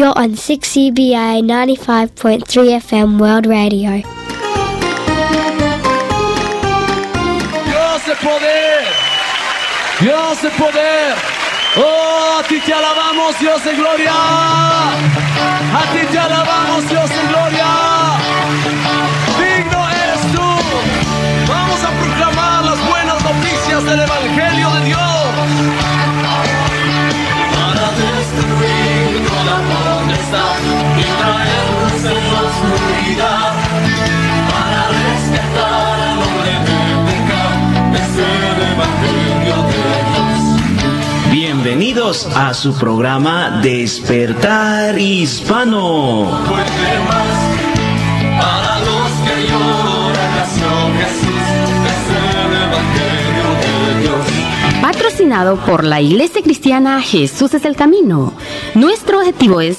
You're on 6CBA 95.3 FM World Radio. Dios de poder. Dios de poder. Oh, a ti te alabamos, Dios de gloria. A ti te alabamos, Dios de gloria. Digno eres tú. Vamos a proclamar las buenas noticias del Evangelio de Dios. Evangelio de Dios. Bienvenidos a su programa Despertar Hispano. Patrocinado por la Iglesia Cristiana Jesús es el Camino. Nuestro objetivo es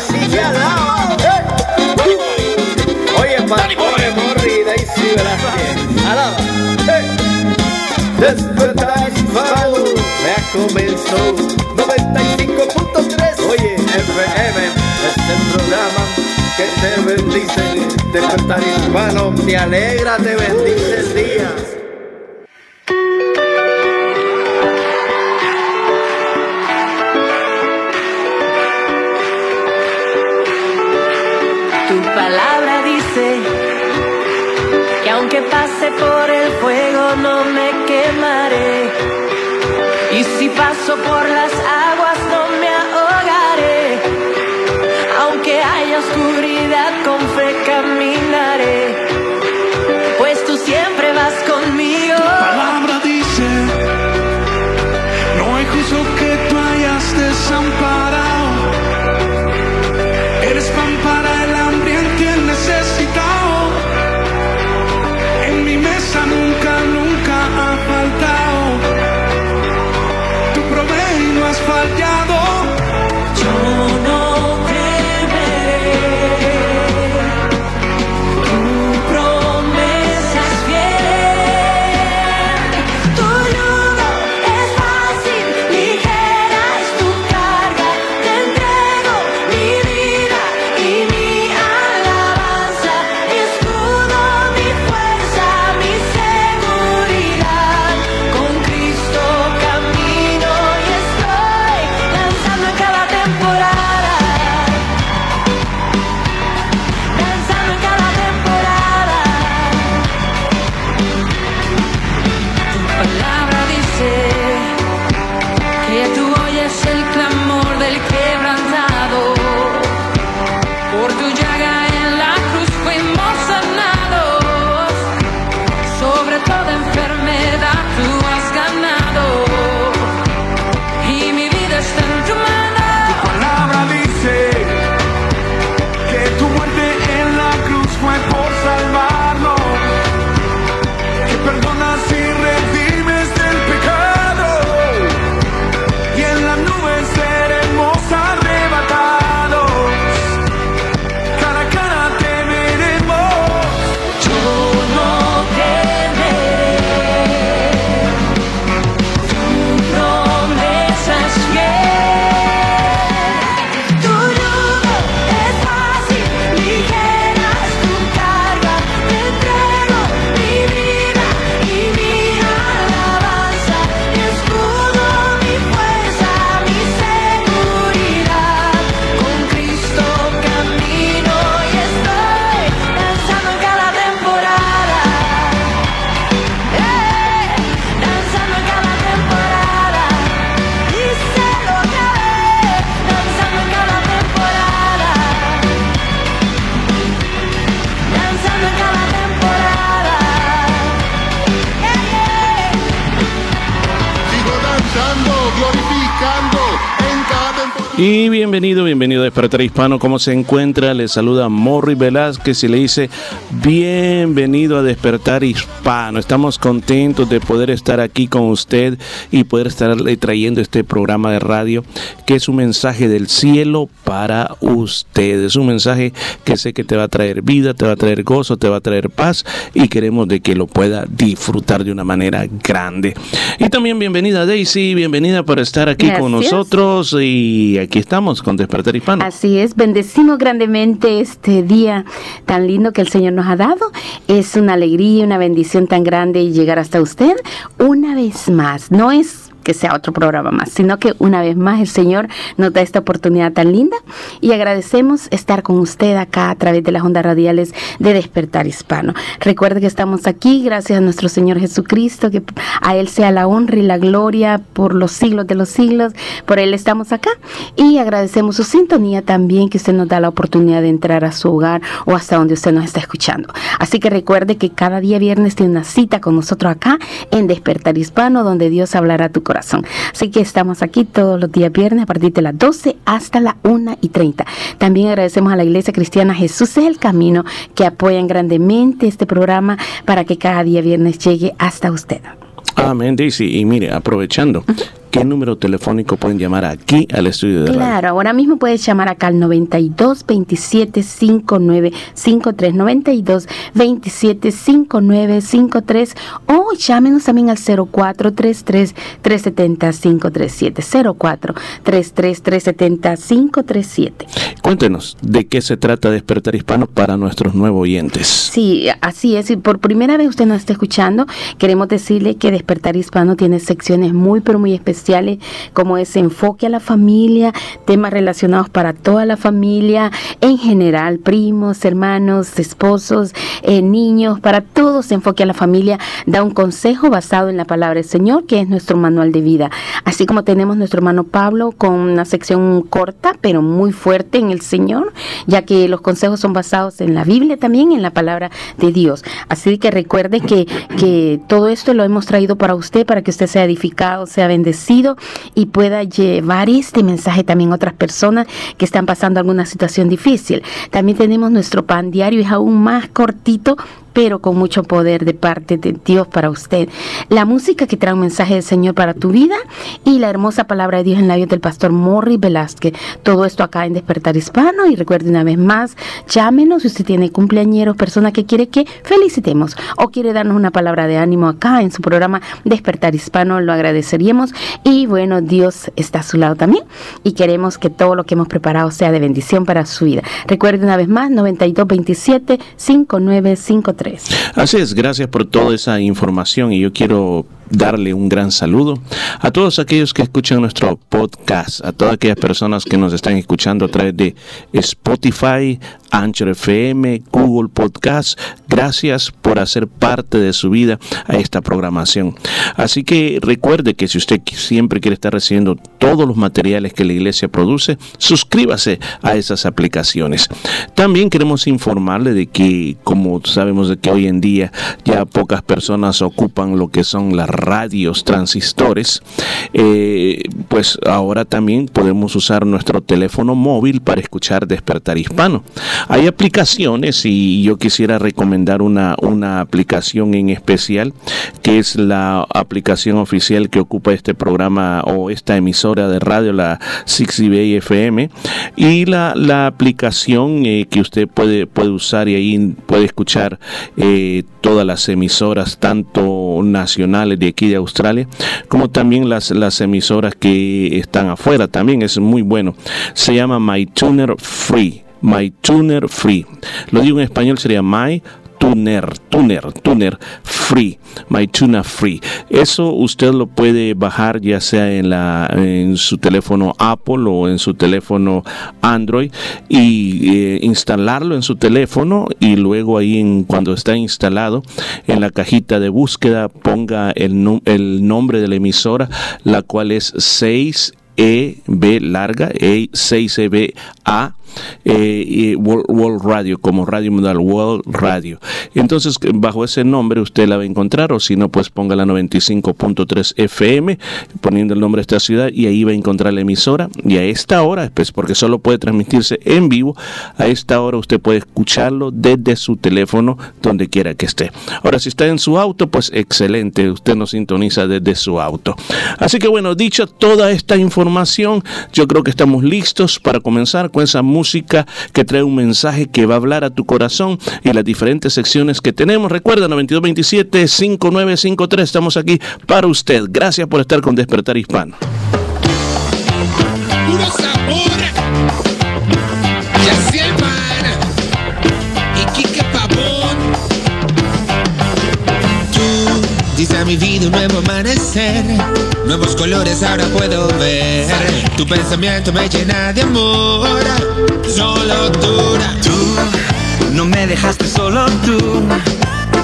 Que alaba. Oye, pastor Morri, Daisy Velázquez, alaba. Hey. Despertar hispano, ya comenzó 95.3. Oye, FM, este programa que te bendice. Despertar hispano, te alegra, te bendice el día. Aunque pase por el fuego no me quemaré. Y si paso por las aguas Despertar Hispano. ¿Cómo se encuentra? Le saluda Morri Velázquez y le dice bienvenido a Despertar Hispano. Estamos contentos de poder estar aquí con usted y poder estarle trayendo este programa de radio que es un mensaje del cielo para usted. Es un mensaje que sé que te va a traer vida, te va a traer gozo, te va a traer paz y queremos de que lo pueda disfrutar de una manera grande. Y también bienvenida Daisy, bienvenida por estar aquí con nosotros y aquí estamos con Despertar Hispano. Así es, bendecimos grandemente este día tan lindo que el Señor nos ha dado. Es una alegría, una bendición tan grande llegar hasta usted una vez más. No es que sea otro programa más, sino que una vez más el Señor nos da esta oportunidad tan linda y agradecemos estar con usted acá a través de las ondas radiales de Despertar Hispano. Recuerde que estamos aquí gracias a nuestro Señor Jesucristo, que a Él sea la honra y la gloria por los siglos de los siglos, por Él estamos acá y agradecemos su sintonía también que usted nos da la oportunidad de entrar a su hogar o hasta donde usted nos está escuchando. Así que recuerde que cada día viernes tiene una cita con nosotros acá en Despertar Hispano, donde Dios hablará tu corazón. Así que estamos aquí todos los días viernes a partir de las 12 hasta las 1 y 30. También agradecemos a la Iglesia Cristiana Jesús es el Camino que apoyan grandemente este programa para que cada día viernes llegue hasta usted. Amén, Daisy. Y mire, aprovechando, ¿qué número telefónico pueden llamar aquí al estudio de radio? Claro, ahora mismo puedes llamar acá al 92 27 59 53 92 27 59 53 o llámenos también al 0433 370 537 04 33 370 537. Cuéntenos, ¿de qué se trata Despertar Hispano para nuestros nuevos oyentes? Sí, así es. Y por primera vez usted nos está escuchando, queremos decirle que Despertar Hispano tiene secciones muy, pero muy como es enfoque a la familia, temas relacionados para toda la familia, en general, primos, hermanos, esposos, eh, niños, para todos, enfoque a la familia, da un consejo basado en la palabra del Señor, que es nuestro manual de vida. Así como tenemos nuestro hermano Pablo con una sección corta, pero muy fuerte en el Señor, ya que los consejos son basados en la Biblia también, en la palabra de Dios. Así que recuerde que, que todo esto lo hemos traído para usted, para que usted sea edificado, sea bendecido y pueda llevar este mensaje también a otras personas que están pasando alguna situación difícil. También tenemos nuestro pan diario, es aún más cortito, pero con mucho poder de parte de Dios para usted. La música que trae un mensaje del Señor para tu vida y la hermosa palabra de Dios en labios del pastor Morri Velázquez. Todo esto acá en Despertar Hispano y recuerde una vez más, llámenos si usted tiene cumpleañeros, personas que quiere que felicitemos o quiere darnos una palabra de ánimo acá en su programa Despertar Hispano, lo agradeceríamos y bueno, Dios está a su lado también y queremos que todo lo que hemos preparado sea de bendición para su vida. Recuerde una vez más, 9227 5953. Así es, gracias por toda esa información y yo quiero darle un gran saludo a todos aquellos que escuchan nuestro podcast, a todas aquellas personas que nos están escuchando a través de Spotify, Anchor FM, Google Podcast. Gracias por hacer parte de su vida a esta programación. Así que recuerde que si usted siempre quiere estar recibiendo todos los materiales que la iglesia produce, suscríbase a esas aplicaciones. También queremos informarle de que, como sabemos de que hoy en día ya pocas personas ocupan lo que son las radios transistores, eh, pues ahora también podemos usar nuestro teléfono móvil para escuchar Despertar Hispano. Hay aplicaciones y yo quisiera recomendar una, una aplicación en especial que es la aplicación oficial que ocupa este programa o esta emisora de radio, la 60 Bay FM, y la, la aplicación eh, que usted puede, puede usar y ahí puede escuchar eh, todas las emisoras, tanto nacionales de aquí de Australia, como también las, las emisoras que están afuera, también es muy bueno. Se llama MyTuner Free. MyTuner Free. Lo digo en español, sería My Tuner, Tuner, Tuner Free, MyTuner Free. Eso usted lo puede bajar ya sea en, la, en su teléfono Apple o en su teléfono Android y eh, instalarlo en su teléfono y luego ahí en, cuando está instalado en la cajita de búsqueda ponga el, el nombre de la emisora, la cual es 6 EB larga, E 6EBA eh, y World, Radio, como Radio Mundial World Radio. Entonces, bajo ese nombre usted la va a encontrar, o si no, pues ponga la 95.3 FM, poniendo el nombre de esta ciudad, y ahí va a encontrar la emisora. Y a esta hora, pues porque solo puede transmitirse en vivo, a esta hora usted puede escucharlo desde su teléfono, donde quiera que esté. Ahora, si está en su auto, pues excelente, usted nos sintoniza desde su auto. Así que bueno, dicho toda esta información, yo creo que estamos listos para comenzar con esa que trae un mensaje que va a hablar a tu corazón y las diferentes secciones que tenemos. Recuerda, 9227-5953, estamos aquí para usted. Gracias por estar con Despertar Hispano. Dices a mi vida un nuevo amanecer. Nuevos colores ahora puedo ver. Tu pensamiento me llena de amor. Solo dura. Tú no me dejaste solo tú,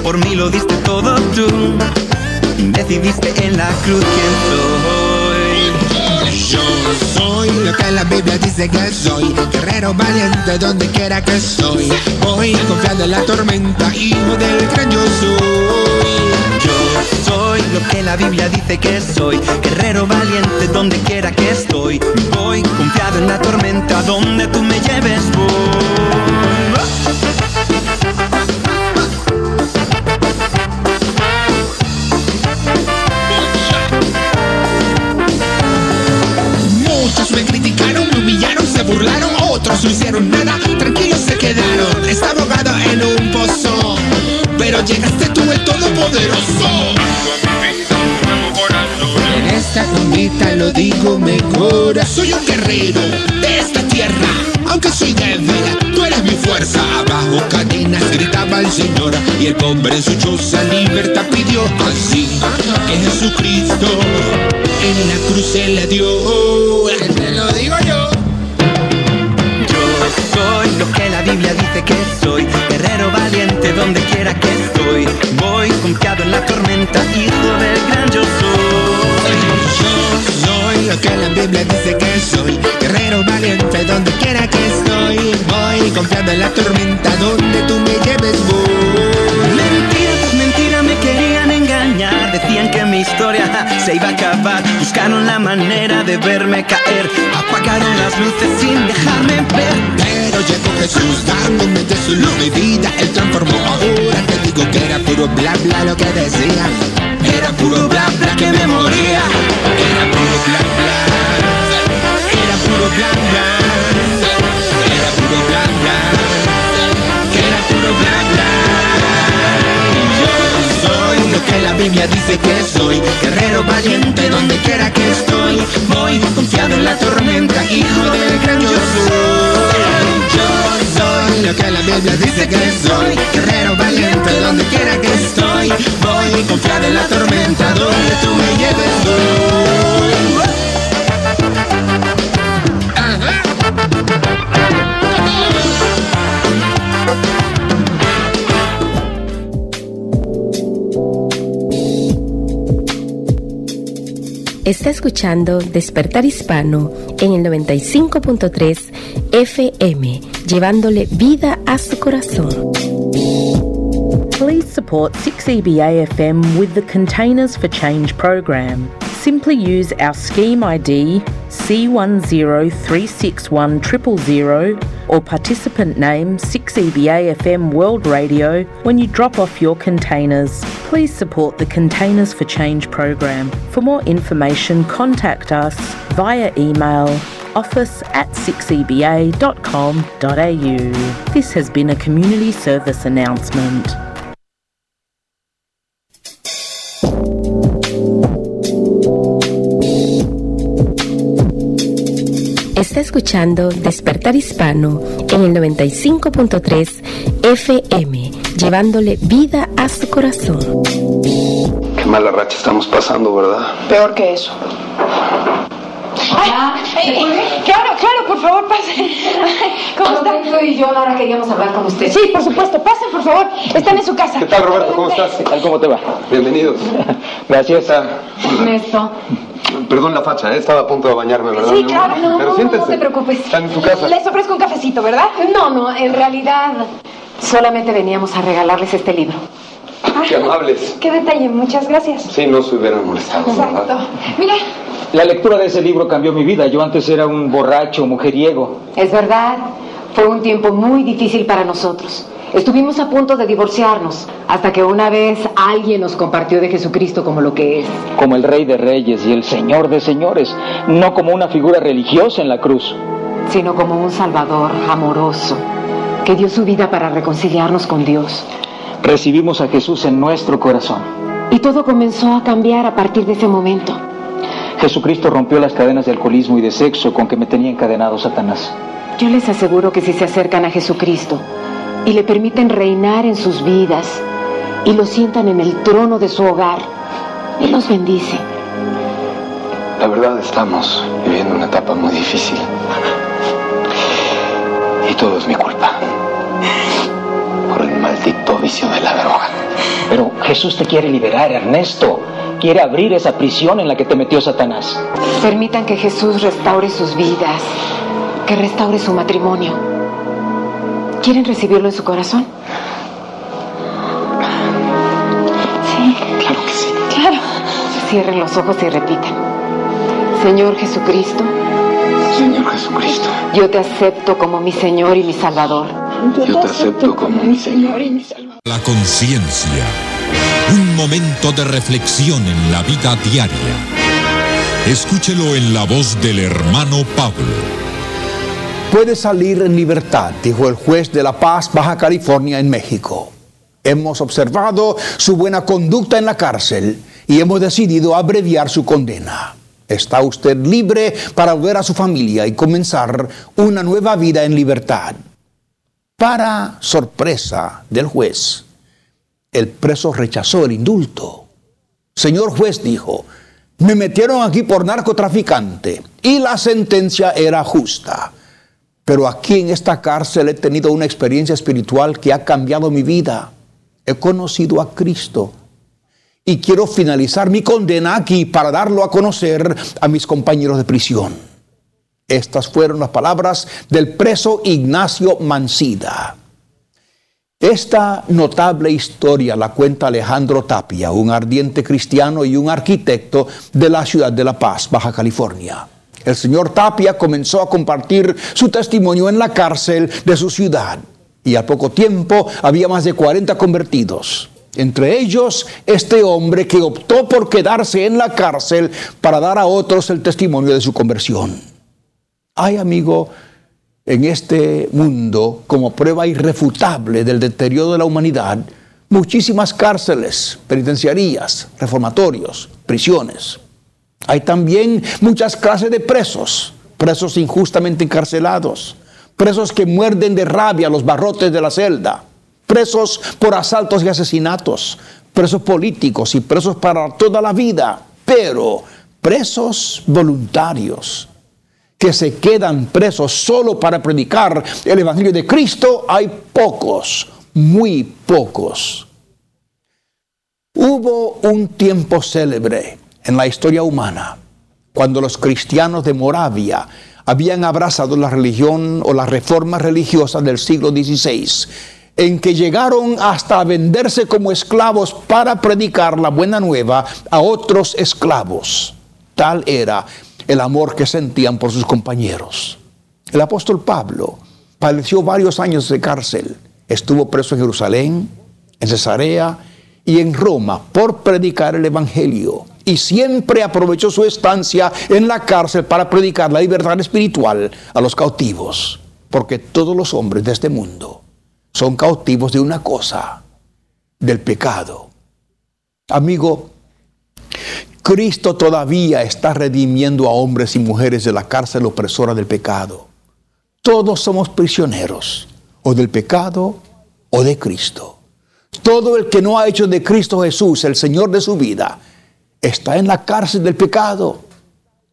por mí lo diste todo tú. Decidiste en la cruz quién soy. Yo soy lo que la Biblia dice que soy Guerrero valiente donde quiera que estoy Voy confiando en la tormenta, hijo del gran yo soy soy. Lo que la Biblia dice que soy, guerrero valiente donde quiera que estoy. Voy confiado en la tormenta, donde tú me lleves voy. Muchos me criticaron, me humillaron, se burlaron. Otros no hicieron nada, tranquilos se quedaron. Estaba ahogado en un pozo Pero llegaste tú el todopoderoso. En esta cumita lo digo mejor. Soy un guerrero de esta tierra. Aunque soy débil, tú eres mi fuerza. Abajo cadenas gritaba el Señor. Y el pobre en su choza libertad pidió. Así que Jesucristo en la cruz se le dio Confiado en la tormenta, hijo del gran yo soy. Yo soy lo que la Biblia dice que soy Guerrero valiente donde quiera que estoy Voy confiando en la tormenta donde tú me lleves voy Decían que mi historia se iba a acabar. Buscaron la manera de verme caer. Apagaron las luces sin dejarme ver. Pero llegó Jesús dándome de su luz mi vida Él transformó ahora te digo que era puro bla bla lo que decía Era puro bla bla que me moría Era puro bla bla Era puro bla bla que la Biblia dice que soy Guerrero valiente donde quiera que estoy. Voy confiado en la tormenta Hijo del gran yo soy. Yo soy lo que la Biblia dice que soy Guerrero valiente donde quiera que estoy. Voy confiado en la tormenta Donde tú me lleves voy Está escuchando Despertar Hispano en el 95.3 FM, llevándole vida a su corazón. Please support 6EBA FM with the Containers for Change program. Simply use our scheme ID C1036100 or participant name 6EBA FM World Radio when you drop off your containers. Please support the Containers for Change program. For more information, contact us via email office at 6eba.com.au. This has been a community service announcement. Escuchando Despertar Hispano en el 95.3 FM, llevándole vida a su corazón. Qué mala racha estamos pasando, ¿verdad? Peor que eso. Ay, claro, claro, por favor, pasen. ¿Cómo está? Roberto y yo, Laura, queríamos hablar con usted. Sí, por supuesto, pasen, por favor. Están en su casa. ¿Qué tal, Roberto? ¿Cómo estás? ¿Qué tal? ¿Cómo te va? Bienvenidos. Gracias. Ernesto. Perdón la facha, ¿eh? estaba a punto de bañarme, ¿verdad? Sí, claro, no, Pero no, siéntense. no te preocupes. Están en tu casa. Les ofrezco un cafecito, ¿verdad? No, no, en realidad solamente veníamos a regalarles este libro. Qué amables. Qué detalle, muchas gracias. Sí, no se hubieran molestado, Exacto. ¿verdad? Mira, La lectura de ese libro cambió mi vida. Yo antes era un borracho, mujeriego. Es verdad, fue un tiempo muy difícil para nosotros. Estuvimos a punto de divorciarnos, hasta que una vez alguien nos compartió de Jesucristo como lo que es. Como el rey de reyes y el señor de señores. No como una figura religiosa en la cruz. sino como un Salvador amoroso, que dio su vida para reconciliarnos con Dios. Recibimos a Jesús en nuestro corazón. Y todo comenzó a cambiar a partir de ese momento. Jesucristo rompió las cadenas de alcoholismo y de sexo con que me tenía encadenado Satanás. Yo les aseguro que si se acercan a Jesucristo y le permiten reinar en sus vidas y lo sientan en el trono de su hogar, Él los bendice. La verdad, estamos viviendo una etapa muy difícil. Y todo es mi culpa. Por el maldito vicio de la droga. Pero Jesús te quiere liberar, Ernesto. Quiere abrir esa prisión en la que te metió Satanás. Permitan que Jesús restaure sus vidas, que restaure su matrimonio. ¿Quieren recibirlo en su corazón? Sí. Claro que sí. Claro. Cierren los ojos y repitan. Señor Jesucristo, Señor Jesucristo, yo te acepto como mi Señor y mi Salvador. yo te acepto como mi Señor y mi Salvador. La conciencia. Un momento de reflexión en la vida diaria. Escúchelo en la voz del hermano Pablo. Puede salir en libertad, dijo el juez de La Paz, Baja California, en México. Hemos observado su buena conducta en la cárcel y hemos decidido abreviar su condena. Está usted libre para volver a su familia y comenzar una nueva vida en libertad. Para sorpresa del juez, el preso rechazó el indulto. Señor juez dijo, me metieron aquí por narcotraficante y la sentencia era justa. Pero aquí en esta cárcel he tenido una experiencia espiritual que ha cambiado mi vida. He conocido a Cristo y quiero finalizar mi condena aquí para darlo a conocer a mis compañeros de prisión. Estas fueron las palabras del preso Ignacio Mancida. Esta notable historia la cuenta Alejandro Tapia, un ardiente cristiano y un arquitecto de la ciudad de La Paz, Baja California. El señor Tapia comenzó a compartir su testimonio en la cárcel de su ciudad y al poco tiempo había más de 40 convertidos. Entre ellos, este hombre que optó por quedarse en la cárcel para dar a otros el testimonio de su conversión. Ay, amigo, en este mundo, como prueba irrefutable del deterioro de la humanidad, muchísimas cárceles, penitenciarías, reformatorios, prisiones. Hay también muchas clases de presos, presos injustamente encarcelados, presos que muerden de rabia los barrotes de la celda, presos por asaltos y asesinatos, presos políticos y presos para toda la vida, pero presos voluntarios que se quedan presos solo para predicar el Evangelio de Cristo, hay pocos, muy pocos. Hubo un tiempo célebre en la historia humana cuando los cristianos de Moravia habían abrazado la religión o la reforma religiosa del siglo XVI, en que llegaron hasta venderse como esclavos para predicar la buena nueva a otros esclavos. Tal era el amor que sentían por sus compañeros. El apóstol Pablo padeció varios años de cárcel. Estuvo preso en Jerusalén, en Cesarea y en Roma por predicar el Evangelio. Y siempre aprovechó su estancia en la cárcel para predicar la libertad espiritual a los cautivos. Porque todos los hombres de este mundo son cautivos de una cosa, del pecado. Amigo, Cristo todavía está redimiendo a hombres y mujeres de la cárcel opresora del pecado. Todos somos prisioneros, o del pecado o de Cristo. Todo el que no ha hecho de Cristo Jesús el Señor de su vida, está en la cárcel del pecado.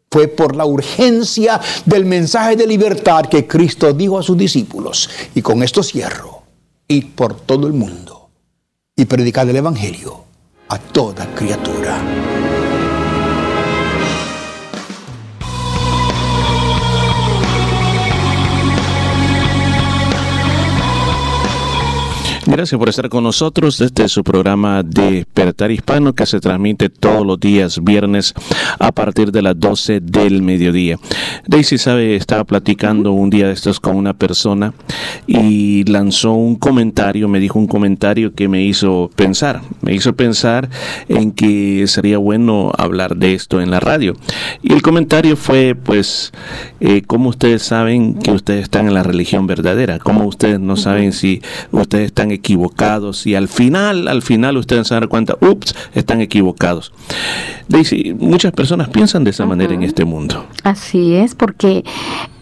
fue por la urgencia del mensaje de libertad que Cristo dijo a sus discípulos. Y con esto cierro. Y por todo el mundo. Y predicad el Evangelio a toda criatura. Gracias por estar con nosotros desde su programa Despertar Hispano que se transmite todos los días viernes a partir de las 12 del mediodía. Daisy sabe, estaba platicando un día de estos con una persona y lanzó un comentario, me dijo un comentario que me hizo pensar, me hizo pensar en que sería bueno hablar de esto en la radio. Y el comentario fue, pues, eh, ¿cómo ustedes saben que ustedes están en la religión verdadera? ¿Cómo ustedes no saben si ustedes están equivocados y al final, al final ustedes se dan cuenta, ups, están equivocados. Daisy, muchas personas piensan de esa manera en este mundo. Así es, porque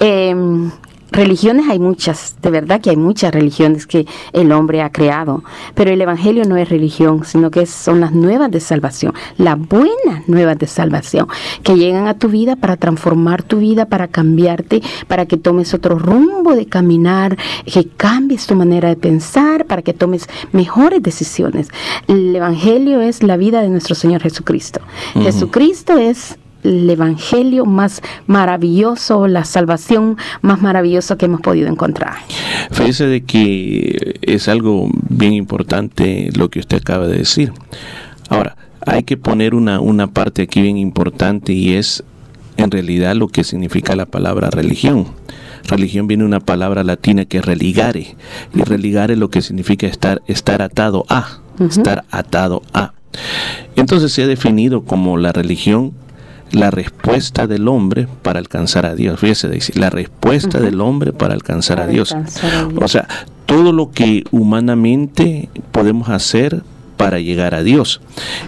em, religiones hay muchas, de verdad que hay muchas religiones que el hombre ha creado, pero el Evangelio no es religión, sino que son las nuevas de salvación, las buenas nuevas de salvación, que llegan a tu vida para transformar tu vida, para cambiarte, para que tomes otro rumbo de caminar, que cambies tu manera de pensar, para que tomes mejores decisiones. El Evangelio es la vida de nuestro Señor Jesucristo. Jesucristo es el evangelio más maravilloso, la salvación más maravillosa que hemos podido encontrar. Fíjese de que es algo bien importante lo que usted acaba de decir. Ahora, hay que poner una, una parte aquí bien importante y es en realidad lo que significa la palabra religión. Religión viene de una palabra latina que es religare. Y religare lo que significa estar, estar atado a. Estar atado a. Entonces se ha definido como la religión la respuesta del hombre para alcanzar a Dios. Fíjese, Daisy, la respuesta del hombre para alcanzar a Dios. O sea, todo lo que humanamente podemos hacer para llegar a Dios.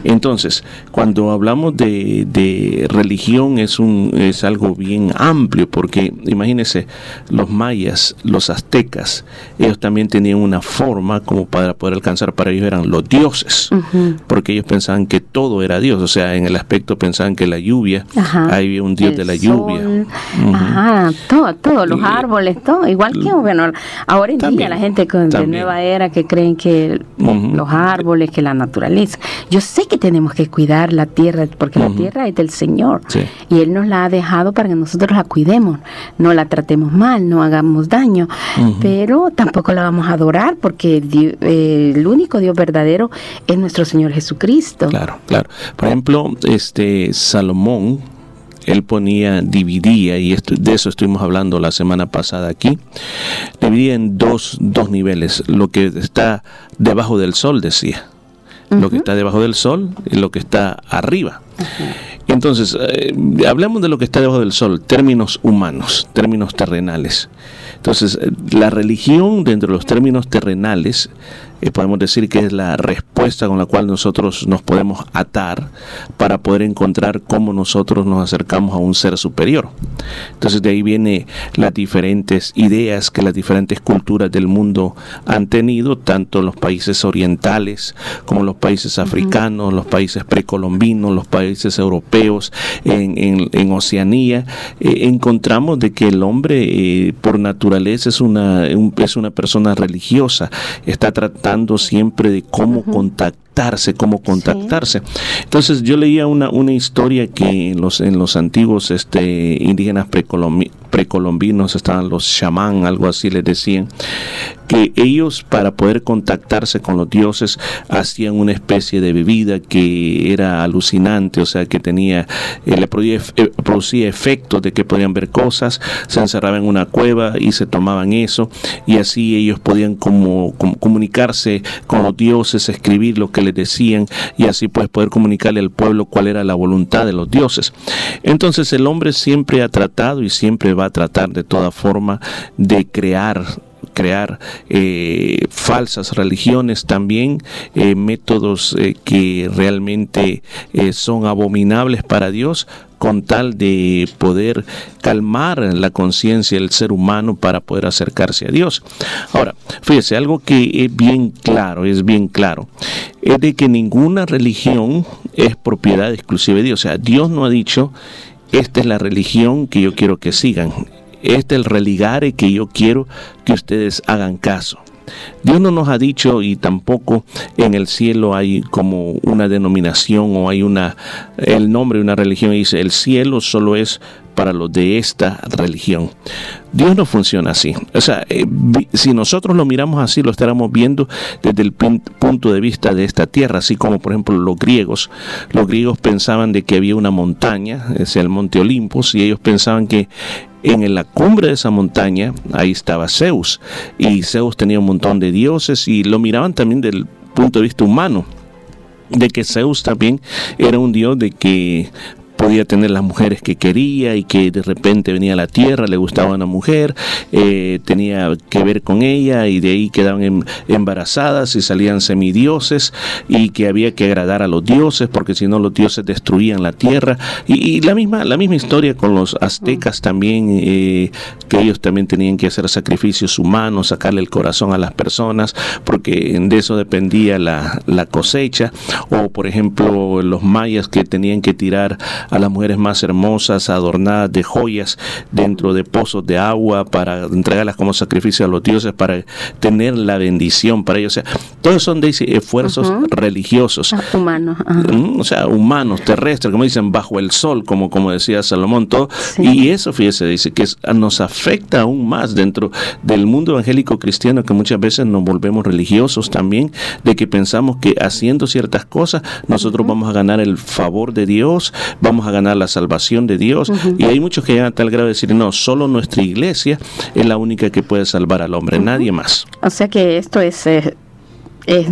Entonces, cuando hablamos de, de religión es un es algo bien amplio porque imagínense los mayas, los aztecas, ellos también tenían una forma como para poder alcanzar para ellos eran los dioses, porque ellos pensaban que todo era Dios, o sea, en el aspecto pensaban que la lluvia, Ajá. ahí había un dios de la lluvia. Ajá, todo, todo, los Y- árboles, todo. Igual que, bueno, ahora en día También, la gente con, de nueva era que creen que los árboles, que la naturaleza. Yo sé que tenemos que cuidar la tierra, porque la tierra es del Señor. Sí. Y Él nos la ha dejado para que nosotros la cuidemos, no la tratemos mal, no hagamos daño, pero tampoco la vamos a adorar porque eh, el único Dios verdadero es nuestro Señor Jesucristo. Claro, claro. Por ejemplo, este Salomón, él ponía, dividía, y esto, de eso estuvimos hablando la semana pasada aquí, dividía en dos, dos niveles, lo que está debajo del sol, decía. Lo que está debajo del sol y lo que está arriba. Entonces, eh, hablemos de lo que está debajo del sol, términos humanos, términos terrenales. Entonces, eh, la religión dentro de los términos terrenales, eh, podemos decir que es la respuesta con la cual nosotros nos podemos atar para poder encontrar cómo nosotros nos acercamos a un ser superior. Entonces, de ahí vienen las diferentes ideas que las diferentes culturas del mundo han tenido, tanto los países orientales como los países africanos, los países precolombinos, los países europeos, en, en- en Oceanía, eh, encontramos de que el hombre eh, por naturaleza es una, un- es una persona religiosa, está tratando siempre de cómo contact cómo contactarse. Entonces yo leía una, una historia que en los, en los antiguos este, indígenas precolombi- precolombinos estaban los chamán, algo así les decían, que ellos para poder contactarse con los dioses hacían una especie de bebida que era alucinante, o sea que tenía, eh, le producía, eh, producía efectos de que podían ver cosas, se encerraban en una cueva y se tomaban eso y así ellos podían como, como comunicarse con los dioses, escribir lo que decían y así pues poder comunicarle al pueblo cuál era la voluntad de los dioses. Entonces el hombre siempre ha tratado y siempre va a tratar de toda forma de crear crear eh, falsas religiones también, eh, métodos eh, que realmente son abominables para Dios con tal de poder calmar la conciencia del ser humano para poder acercarse a Dios. Ahora, fíjese, algo que es bien claro, es bien claro, es de que ninguna religión es propiedad exclusiva de Dios. O sea, Dios no ha dicho esta es la religión que yo quiero que sigan, este es el religare que yo quiero que ustedes hagan caso. Dios no nos ha dicho y tampoco en el cielo hay como una denominación o hay una el nombre de una religión y dice el cielo solo es para los de esta religión. Dios no funciona así. O sea, eh, si nosotros lo miramos así, lo estaremos viendo desde el punto de vista de esta tierra, así como por ejemplo los griegos. Los griegos pensaban de que había una montaña, es el monte Olimpos, y ellos pensaban que en la cumbre de esa montaña, ahí estaba Zeus, y Zeus tenía un montón de dioses, y lo miraban también del punto de vista humano de que Zeus también era un dios de que podía tener las mujeres que quería y que de repente venía a la tierra, le gustaba una mujer, eh, tenía que ver con ella y de ahí quedaban em, embarazadas y salían semidioses y que había que agradar a los dioses porque si no los dioses destruían la tierra. Y, la misma la misma historia con los aztecas también eh, que ellos también tenían que hacer sacrificios humanos, sacarle el corazón a las personas porque de eso dependía la, la cosecha. O por ejemplo los mayas que tenían que tirar las mujeres más hermosas, adornadas de joyas dentro de pozos de agua para entregarlas como sacrificio a los dioses, para tener la bendición para ellos. O sea, todos son de esfuerzos religiosos. Ah, humanos. Mm, o sea, humanos, terrestres, como dicen, bajo el sol, como, como decía Salomón, todo. Y eso, fíjese, dice que nos afecta aún más dentro del mundo evangélico cristiano, que muchas veces nos volvemos religiosos también, de que pensamos que haciendo ciertas cosas nosotros vamos a ganar el favor de Dios, vamos a ganar la salvación de Dios. Y hay muchos que llegan a tal grado de decir, no, solo nuestra iglesia es la única que puede salvar al hombre, nadie más. O sea que esto es, eh, es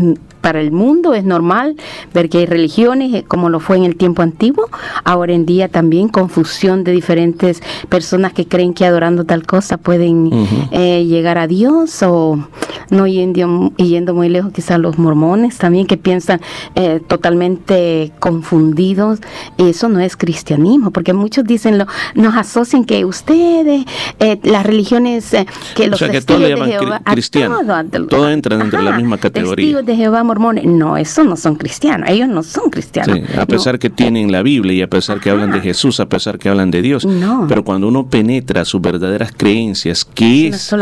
para el mundo es normal ver que hay religiones, eh, como lo fue en el tiempo antiguo, ahora en día también confusión de diferentes personas que creen que adorando tal cosa pueden eh, llegar a Dios o no yendo, yendo muy lejos quizás los mormones también que piensan eh, totalmente confundidos. Eso no es cristianismo, porque muchos dicen, lo, nos asocian que ustedes, las religiones, que los o sea, que testigos todo de Jehová, a todo, Todo entra dentro de la misma categoría. testigos de Jehová mormones, no, esos no son cristianos, ellos no son cristianos. Sí, a pesar que tienen la Biblia y a pesar que hablan de Jesús, a pesar que hablan de Dios. No. Pero cuando uno penetra sus verdaderas creencias, que es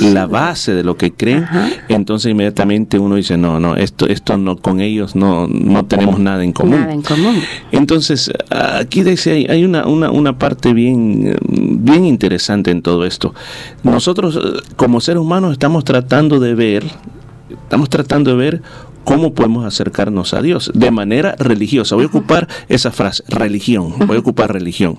la base de lo que creen, entonces inmediatamente uno dice, no, no, esto, esto no, con ellos no, no tenemos nada en común. Nada en común. Entonces, aquí dice, hay, una, una, una parte bien, bien interesante en todo esto. Nosotros, eh, como seres humanos, estamos tratando de ver, estamos tratando de ver cómo podemos acercarnos a Dios de manera religiosa. Voy a ocupar esa frase, religión, voy a ocupar religión.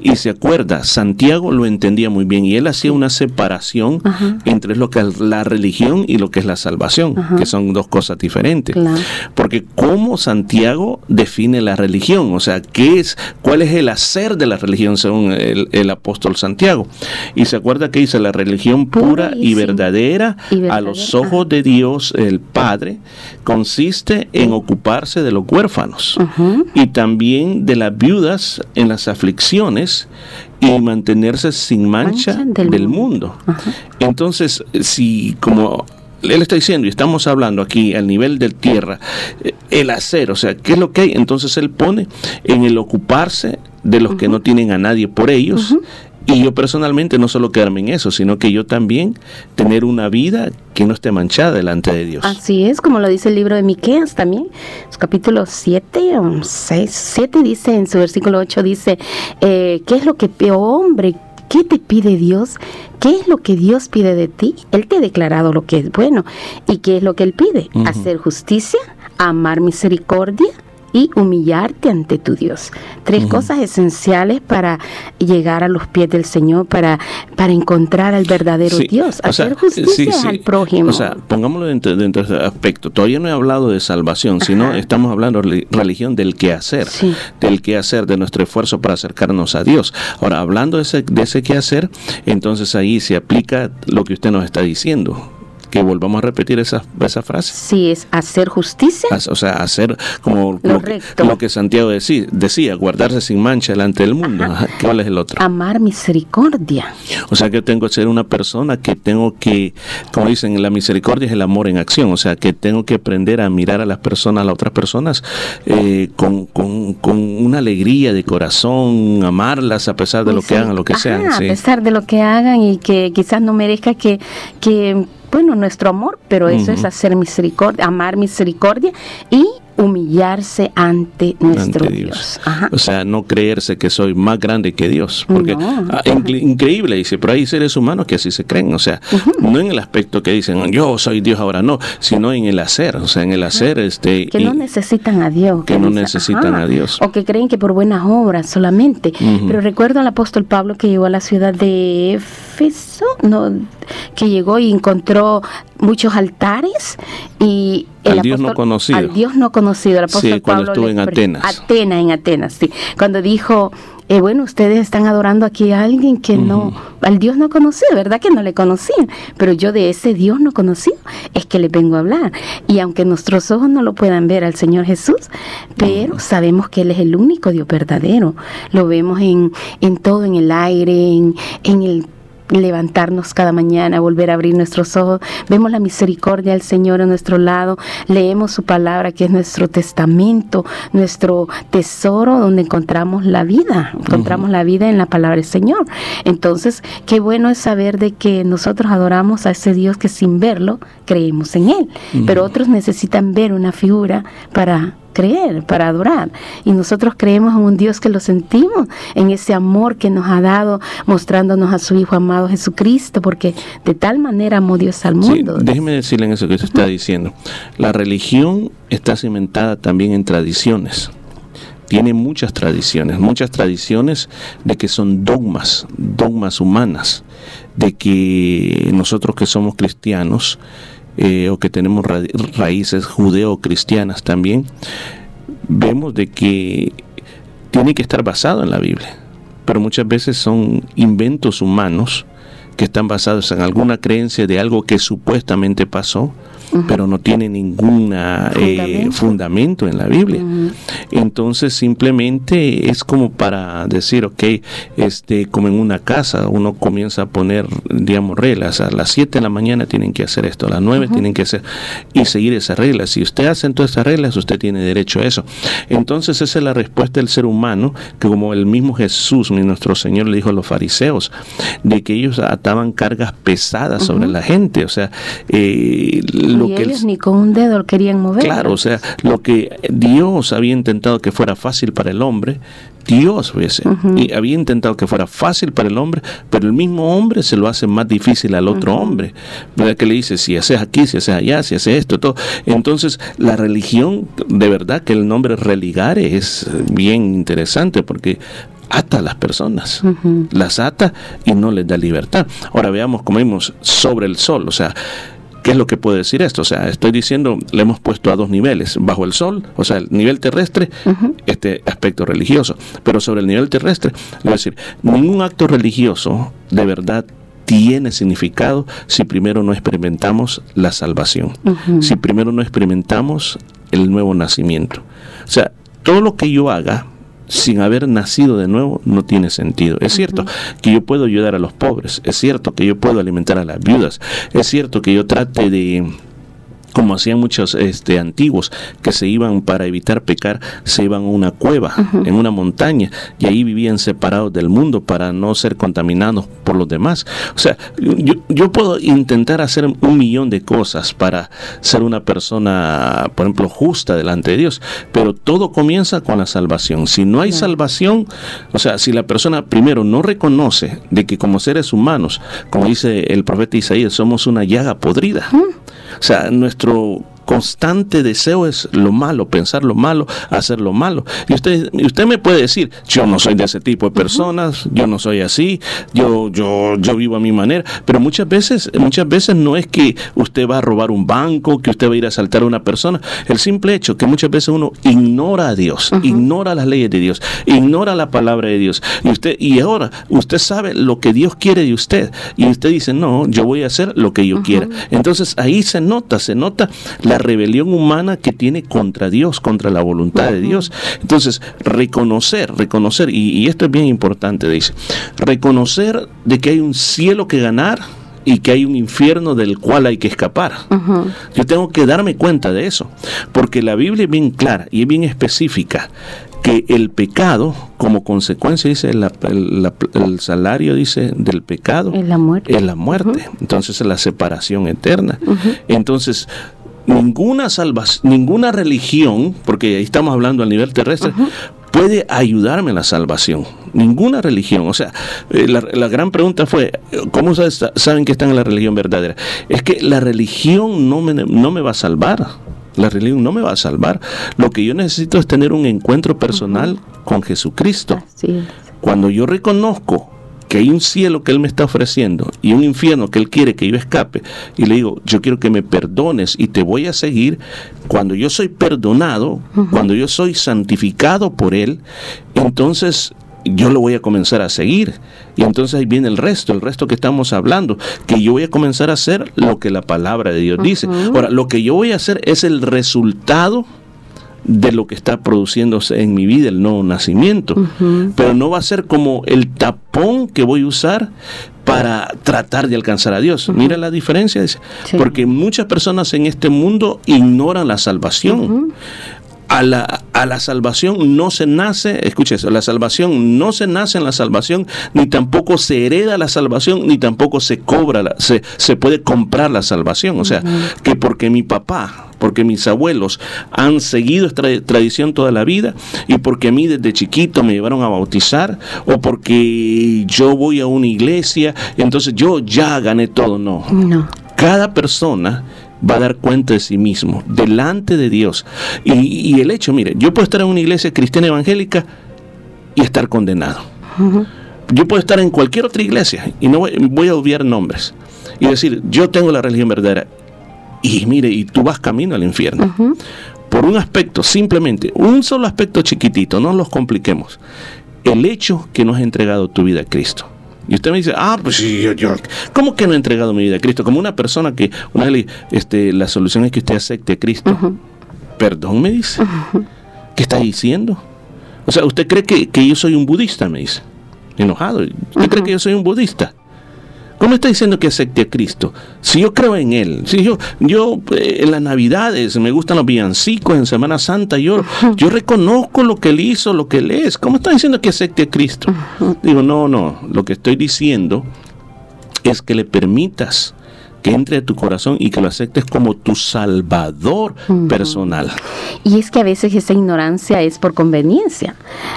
Y se acuerda, Santiago lo entendía muy bien y él hacía una separación entre lo que es la religión y lo que es la salvación, que son dos cosas diferentes. Claro. Porque cómo Santiago define la religión, o sea, qué es, cuál es el hacer de la religión según el, el apóstol Santiago. Y se acuerda que dice la religión pura y verdadera, Y a los ojos de Dios el Padre consiste en ocuparse de los huérfanos y también de las viudas en las aflicciones y mantenerse sin mancha, del, mundo. Entonces, si como él está diciendo, y estamos hablando aquí al nivel del tierra, eh, el hacer, o sea, ¿qué es lo que hay? Entonces él pone en el ocuparse de los que no tienen a nadie por ellos. Y yo personalmente no solo quedarme en eso, sino que yo también tener una vida que no esté manchada delante de Dios. Así es, como lo dice el libro de Miqueas también, su capítulo 7 o 6, 7 dice en su versículo 8 dice, eh, ¿qué es lo que, oh hombre, qué te pide Dios? ¿Qué es lo que Dios pide de ti? Él te ha declarado lo que es bueno. ¿Y qué es lo que Él pide? Hacer justicia, amar misericordia y humillarte ante tu Dios. Tres cosas esenciales para llegar a los pies del Señor, para, para encontrar al verdadero Sí, Dios. sea, Hacer justicia sí, sí. al prójimo. O sea, pongámoslo dentro, dentro de ese aspecto. Todavía no he hablado de salvación, sino estamos hablando de religión del quehacer, del quehacer, de nuestro esfuerzo para acercarnos a Dios. Ahora, hablando de ese, de ese quehacer, entonces ahí se aplica lo que usted nos está diciendo que volvamos a repetir esa, esa frase. Sí, es hacer justicia. O sea, hacer como Lo que, recto. lo que Santiago decía, decía, guardarse sin mancha delante del mundo. Ajá, ¿Cuál es el otro? Amar misericordia. O sea que tengo que ser una persona que tengo que, como dicen, la misericordia es el amor en acción. O sea que tengo que aprender a mirar a las personas, a las otras personas, eh, con, con- con una alegría de corazón, amarlas a pesar de lo que hagan, lo que Ajá, sean. A pesar de lo que hagan y que quizás no merezca que, que bueno, nuestro amor, pero eso es hacer misericordia, amar misericordia y humillarse ante nuestro ante Dios. Dios. O sea, no creerse que soy más grande que Dios. Porque No. ah, incre- increíble, dice, pero hay seres humanos que así se creen. O sea, no en el aspecto que dicen, yo soy Dios ahora, no, sino en el hacer. O sea, en el hacer, este. Que y- no necesitan a Dios. que no necesitan ajá, a Dios. O que creen que por buenas obras solamente. Pero recuerdo al apóstol Pablo que llegó a la ciudad de Éfeso, no, que llegó y encontró muchos altares y el Al Dios no conocido. Al Dios no conocido. El apóstol Sí, cuando Pablo estuvo en Atenas. Atenas, en Atenas, sí. Cuando dijo, eh, bueno, ustedes están adorando aquí a alguien que no, al Dios no conocido, ¿verdad? Que no le conocían. Pero yo de ese Dios no conocido es que le vengo a hablar. Y aunque nuestros ojos no lo puedan ver al Señor Jesús, pero sabemos que Él es el único Dios verdadero. Lo vemos en, en todo, en el aire, en, en el levantarnos cada mañana, volver a abrir nuestros ojos, vemos la misericordia del Señor a nuestro lado, leemos su palabra que es nuestro testamento, nuestro tesoro donde encontramos la vida, encontramos la vida en la palabra del Señor. Entonces, qué bueno es saber de que nosotros adoramos a ese Dios que sin verlo creemos en él, pero otros necesitan ver una figura para creer, para adorar. Y nosotros creemos en un Dios que lo sentimos, en ese amor que nos ha dado, mostrándonos a su Hijo amado Jesucristo, porque de tal manera amó Dios al Sí, mundo. déjeme decirle en eso que usted está diciendo. La religión está cimentada también en tradiciones. Tiene muchas tradiciones, muchas tradiciones de que son dogmas, dogmas humanas, de que nosotros que somos cristianos eh, o que tenemos ra- raíces judeo-cristianas también, vemos de que tiene que estar basado en la Biblia, pero muchas veces son inventos humanos que están basados en alguna creencia de algo que supuestamente pasó, pero no tiene ningún fundamento. fundamento en la Biblia. Entonces simplemente es como para decir, ok, este, como en una casa, uno comienza a poner, digamos, reglas. A las 7 de la mañana tienen que hacer esto, a las 9 tienen que hacer y seguir esas reglas. Si usted hace todas esas reglas, usted tiene derecho a eso. Entonces esa es la respuesta del ser humano, que como el mismo Jesús, nuestro Señor, le dijo a los fariseos, de que ellos ataban cargas pesadas sobre la gente. O sea, eh, lo y que el- ellos ni con un dedo querían mover. Claro, o sea, lo que Dios había intentado que fuera fácil para el hombre, Dios hubiese, y había intentado que fuera fácil para el hombre, pero el mismo hombre se lo hace más difícil al otro hombre. ¿Verdad? Que le dice, si haces aquí, si haces allá, si haces esto, todo. Entonces, la religión, de verdad que el nombre religare es bien interesante porque ata a las personas, las ata y no les da libertad. Ahora veamos como vimos sobre el sol, o sea, ¿Qué es lo que puede decir esto? O sea, estoy diciendo, le hemos puesto a dos niveles, bajo el sol, o sea, el nivel terrestre, este aspecto religioso, pero sobre el nivel terrestre, le voy a decir, ningún acto religioso de verdad tiene significado si primero no experimentamos la salvación, si primero no experimentamos el nuevo nacimiento. O sea, todo lo que yo haga sin haber nacido de nuevo no tiene sentido. Es cierto que yo puedo ayudar a los pobres, es cierto que yo puedo alimentar a las viudas, es cierto que yo trate de como hacían muchos este, antiguos, que se iban para evitar pecar, se iban a una cueva, en una montaña, y ahí vivían separados del mundo para no ser contaminados por los demás. O sea, yo, yo puedo intentar hacer un millón de cosas para ser una persona, por ejemplo, justa delante de Dios, pero todo comienza con la salvación. Si no hay salvación, o sea, si la persona primero no reconoce de que como seres humanos, como dice el profeta Isaías, somos una llaga podrida. O sea, nuestro constante deseo es lo malo, pensar lo malo, hacer lo malo. Y usted, usted me puede decir, yo no soy de ese tipo de personas, yo no soy así, yo, yo, yo vivo a mi manera. Pero muchas veces, muchas veces no es que usted va a robar un banco, que usted va a ir a asaltar a una persona. El simple hecho que muchas veces uno ignora a Dios, ignora las leyes de Dios, ignora la palabra de Dios. Y usted, y ahora usted sabe lo que Dios quiere de usted. Y usted dice, no, yo voy a hacer lo que yo quiera. Entonces ahí se nota, se nota la rebelión humana que tiene contra Dios, contra la voluntad de Dios. Entonces, reconocer, reconocer, y, y esto es bien importante, dice, reconocer de que hay un cielo que ganar y que hay un infierno del cual hay que escapar. Yo tengo que darme cuenta de eso, porque la Biblia es bien clara y es bien específica que el pecado, como consecuencia, dice, la- el, la- el salario, dice, del pecado Es la muerte. es la muerte. Entonces es la separación eterna. Entonces, ninguna salvación, ninguna religión, porque ahí estamos hablando a nivel terrestre, puede ayudarme a la salvación. Ninguna religión. O sea, eh, la, la gran pregunta fue, ¿cómo saben que están en la religión verdadera? Es que la religión no me, no me va a salvar. La religión no me va a salvar. Lo que yo necesito es tener un encuentro personal con Jesucristo. Cuando yo reconozco que hay un cielo que Él me está ofreciendo y un infierno que Él quiere que yo escape, y le digo, yo quiero que me perdones y te voy a seguir, cuando yo soy perdonado, cuando yo soy santificado por Él, entonces yo lo voy a comenzar a seguir. Y entonces ahí viene el resto, el resto que estamos hablando, que yo voy a comenzar a hacer lo que la palabra de Dios dice. Ahora, lo que yo voy a hacer es el resultado de lo que está produciéndose en mi vida, el nuevo nacimiento. Pero no va a ser como el tapón que voy a usar para tratar de alcanzar a Dios. Mira la diferencia, porque muchas personas en este mundo ignoran la salvación. A la, a la salvación no se nace, escuche eso, la salvación no se nace en la salvación, ni tampoco se hereda la salvación, ni tampoco se cobra, la- se, se puede comprar la salvación. O sea, que porque mi papá, porque mis abuelos han seguido esta tradición toda la vida y porque a mí desde chiquito me llevaron a bautizar o porque yo voy a una iglesia, entonces yo ya gané todo. No. No. Cada persona va a dar cuenta de sí mismo delante de Dios. Y, y el hecho, mire, yo puedo estar en una iglesia cristiana evangélica y estar condenado. Yo puedo estar en cualquier otra iglesia y no voy, voy a obviar nombres y decir, yo tengo la religión verdadera. Y mire, y tú vas camino al infierno. Por un aspecto, simplemente, un solo aspecto chiquitito, no los compliquemos. El hecho que no has entregado tu vida a Cristo. Y usted me dice, ah, pues sí, yo, yo, ¿cómo que no he entregado mi vida a Cristo? Como una persona que, una vez este, la solución es que usted acepte a Cristo. Perdón, me dice. ¿Qué está diciendo? O sea, ¿usted cree que, que yo soy un budista? Me dice. Enojado. ¿Usted cree que yo soy un budista? ¿Cómo está diciendo que acepte a Cristo? Si yo creo en Él, si yo, yo eh, en las Navidades me gustan los villancicos, en Semana Santa yo, yo reconozco lo que Él hizo, lo que Él es. ¿Cómo está diciendo que acepte a Cristo? Digo, no, no. Lo que estoy diciendo es que le permitas que entre a tu corazón y que lo aceptes como tu salvador personal. Y es que a veces esa ignorancia es por conveniencia,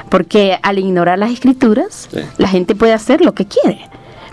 porque al ignorar las escrituras, Sí. la gente puede hacer lo que quiere.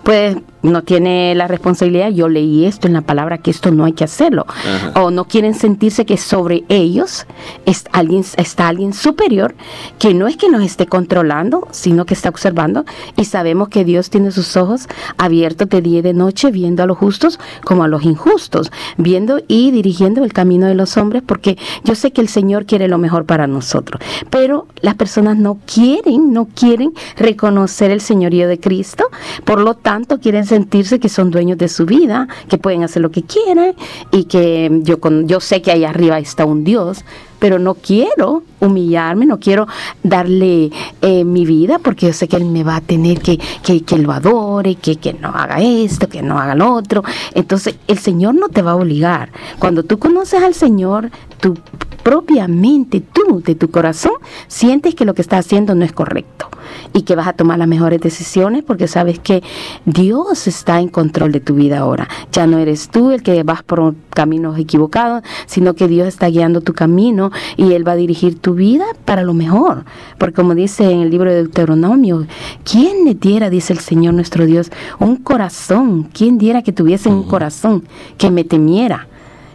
Pues no tiene la responsabilidad, yo leí esto en la palabra que esto no hay que hacerlo. Ajá. O no quieren sentirse que sobre ellos es alguien, está alguien superior que no es que nos esté controlando, sino que está observando. Y sabemos que Dios tiene sus ojos abiertos de día y de noche, viendo a los justos como a los injustos, viendo y dirigiendo el camino de los hombres, porque yo sé que el Señor quiere lo mejor para nosotros. Pero las personas no quieren, no quieren reconocer el señorío de Cristo, por lo tanto quieren sentirse que son dueños de su vida, que pueden hacer lo que quieran y que yo, con, yo sé que ahí arriba está un Dios, pero no quiero humillarme, no quiero darle eh, mi vida porque yo sé que Él me va a tener que, que, que lo adore, que, que no haga esto, que no haga lo otro. Entonces el Señor no te va a obligar. Cuando tú conoces al Señor, tú propiamente tú, de tu corazón, sientes que lo que estás haciendo no es correcto y que vas a tomar las mejores decisiones porque sabes que Dios está en control de tu vida ahora. Ya no eres tú el que vas por caminos equivocados, sino que Dios está guiando tu camino y Él va a dirigir tu vida para lo mejor. Porque como dice en el libro de Deuteronomio, ¿quién le diera, dice el Señor nuestro Dios, un corazón? ¿Quién diera que tuviese un corazón que me temiera?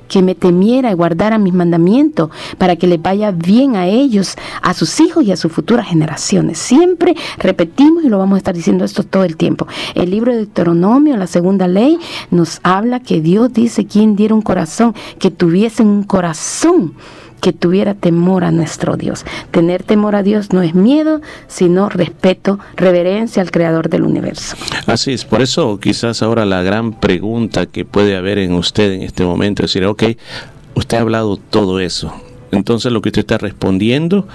Que me temiera y guardara mis mandamientos para que les vaya bien a ellos, a sus hijos y a sus futuras generaciones. Siempre repetimos y lo vamos a estar diciendo esto todo el tiempo. El libro de Deuteronomio, la segunda ley, nos habla que Dios dice quién diera un corazón, que tuviesen un corazón que tuviera temor a nuestro Dios. Tener temor a Dios no es miedo, sino respeto, reverencia al Creador del universo. Así es, por eso quizás ahora la gran pregunta que puede haber en usted en este momento es decir, ok, usted ha hablado todo eso, entonces lo que usted está respondiendo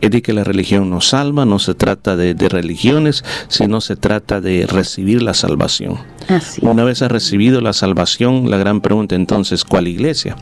es de que la religión nos salva, no se trata de, de religiones, sino se trata de recibir la salvación. Una vez has recibido la salvación, la gran pregunta entonces, ¿cuál iglesia?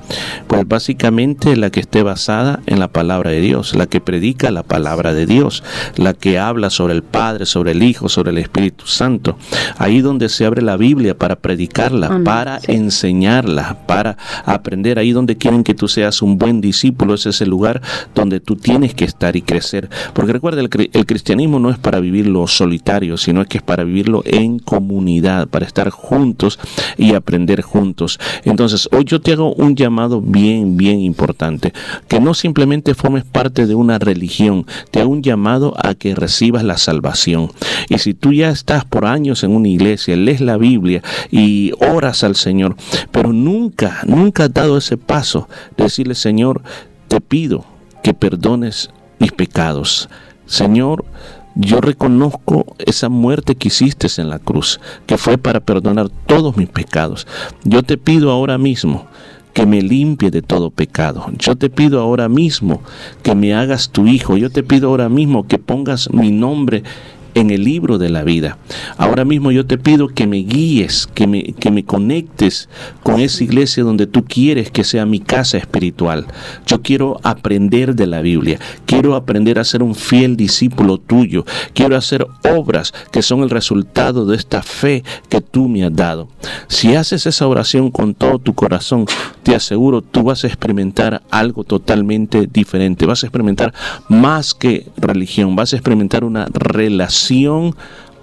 Pues básicamente la que esté basada en la palabra de Dios, la que predica la palabra de Dios, la que habla sobre el Padre, sobre el Hijo, sobre el Espíritu Santo. Ahí donde se abre la Biblia para predicarla, para enseñarla, para aprender. Ahí donde quieren que tú seas un buen discípulo, ese es el lugar donde tú tienes que estar y crecer. Porque recuerda, el, cri- el cristianismo no es para vivirlo solitario, sino que es para vivirlo en comunidad, para estar juntos y aprender juntos. Entonces, hoy yo te hago un llamado bien, bien importante, que no simplemente formes parte de una religión, te hago un llamado a que recibas la salvación. Y si tú ya estás por años en una iglesia, lees la Biblia y oras al Señor, pero nunca, nunca has dado ese paso de decirle, Señor, te pido que perdones mis pecados. Señor, yo reconozco esa muerte que hiciste en la cruz, que fue para perdonar todos mis pecados. Yo te pido ahora mismo que me limpie de todo pecado. Yo te pido ahora mismo que me hagas tu hijo. Yo te pido ahora mismo que pongas mi nombre en el libro de la vida. Ahora mismo yo te pido que me guíes, que me, que me conectes con esa iglesia donde tú quieres que sea mi casa espiritual. Yo quiero aprender de la Biblia, quiero aprender a ser un fiel discípulo tuyo, quiero hacer obras que son el resultado de esta fe que tú me has dado. Si haces esa oración con todo tu corazón, te aseguro tú vas a experimentar algo totalmente diferente, vas a experimentar más que religión, vas a experimentar una relación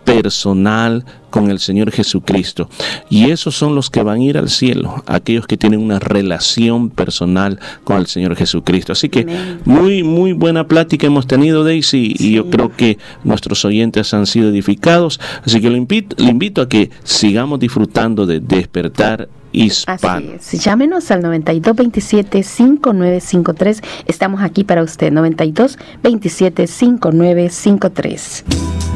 personal con el Señor Jesucristo. Y esos son los que van a ir al cielo, aquellos que tienen una relación personal con el Señor Jesucristo. Así que muy, muy buena plática hemos tenido, Daisy, y yo creo que nuestros oyentes han sido edificados. Así que lo invito, le invito a que sigamos disfrutando de despertar hispano. Así es. Llámenos al 9227-5953. Estamos aquí para usted. 9227-5953.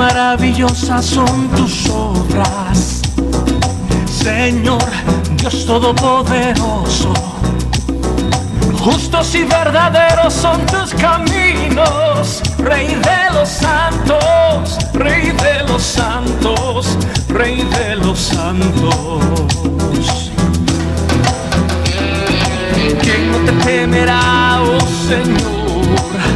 Maravillosas son tus obras, Señor Dios Todopoderoso. Justos y verdaderos son tus caminos, Rey de los santos, Rey de los santos, Rey de los santos. ¿Quién no te temerá, oh Señor?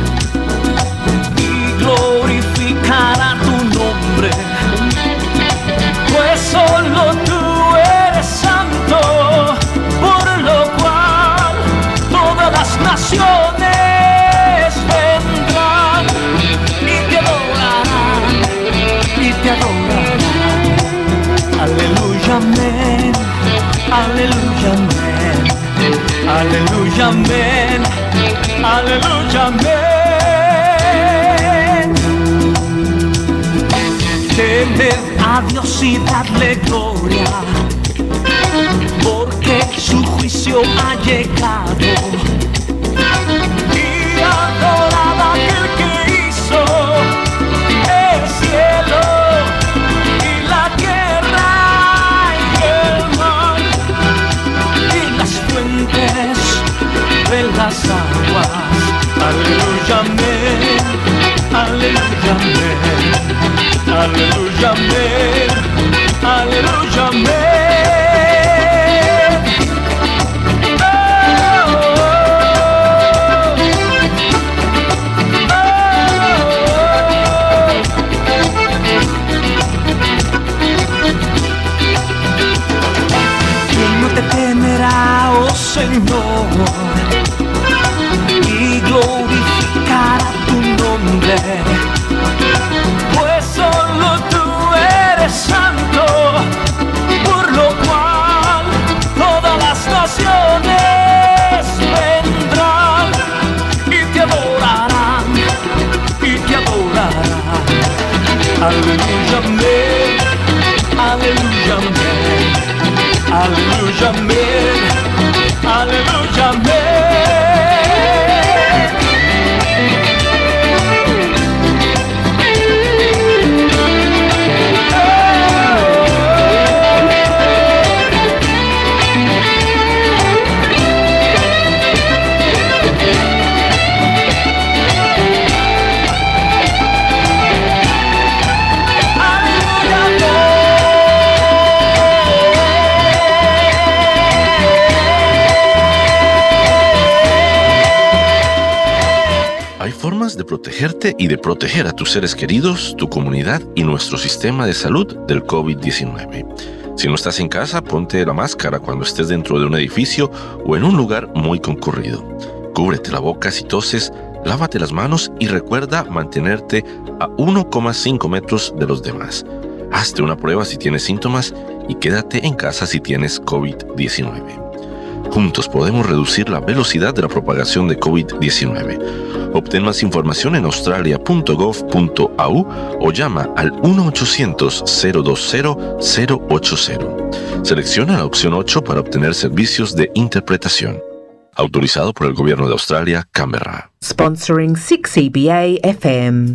Amén, aleluya, amén. Temed a Dios y darle gloria, porque su juicio ha llegado. nas águas. Aleluia, me, Aleluia, me, Aleluia, me, Aleluia, me. Oh, oh, oh. Quem não te temerá, oh Senhor? pues solo tú eres santo, por lo cual todas las naciones vendrán y te adorarán, y te adorarán. Aleluya, amén, aleluya, aleluya. Protegerte y de proteger a tus seres queridos, tu comunidad y nuestro sistema de salud del COVID-19. Si no estás en casa, ponte la máscara cuando estés dentro de un edificio o en un lugar muy concurrido. Cúbrete la boca si toses, lávate las manos y recuerda mantenerte a 1,5 metros de los demás. Hazte una prueba si tienes síntomas y quédate en casa si tienes COVID-19. Juntos podemos reducir la velocidad de la propagación de COVID-19. Obtén más información en australia.gov.au o llama al 1-800-020-080. Selecciona la opción 8 para obtener servicios de interpretación. Autorizado por el Gobierno de Australia, Canberra. Sponsoring 6EBA FM.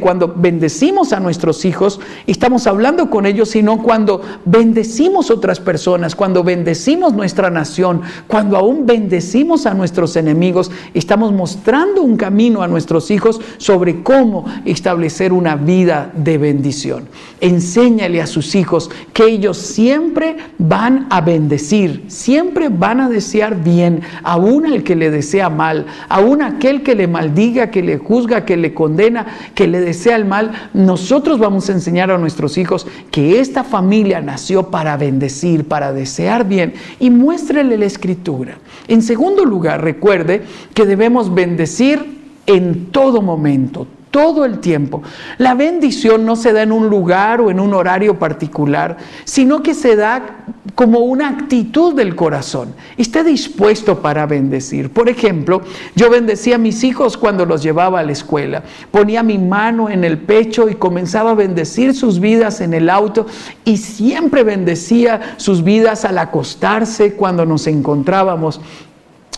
Cuando bendecimos a nuestros hijos, estamos hablando con ellos, sino cuando bendecimos otras personas, cuando bendecimos nuestra nación, cuando aún bendecimos a nuestros enemigos, estamos mostrando un camino a nuestros hijos sobre cómo establecer una vida de bendición. Enséñale a sus hijos que ellos siempre van a bendecir, siempre van a desear bien, aún al que le desea mal, aún aquel que le maldiga, que le juzga, que le condena, que le desea el mal, nosotros vamos a enseñar a nuestros hijos que esta familia nació para bendecir, para desear bien y muéstrele la escritura. En segundo lugar, recuerde que debemos bendecir en todo momento, todo el tiempo. La bendición no se da en un lugar o en un horario particular, sino que se da como una actitud del corazón. Esté dispuesto para bendecir. Por ejemplo, yo bendecía a mis hijos cuando los llevaba a la escuela. Ponía mi mano en el pecho y comenzaba a bendecir sus vidas en el auto y siempre bendecía sus vidas al acostarse cuando nos encontrábamos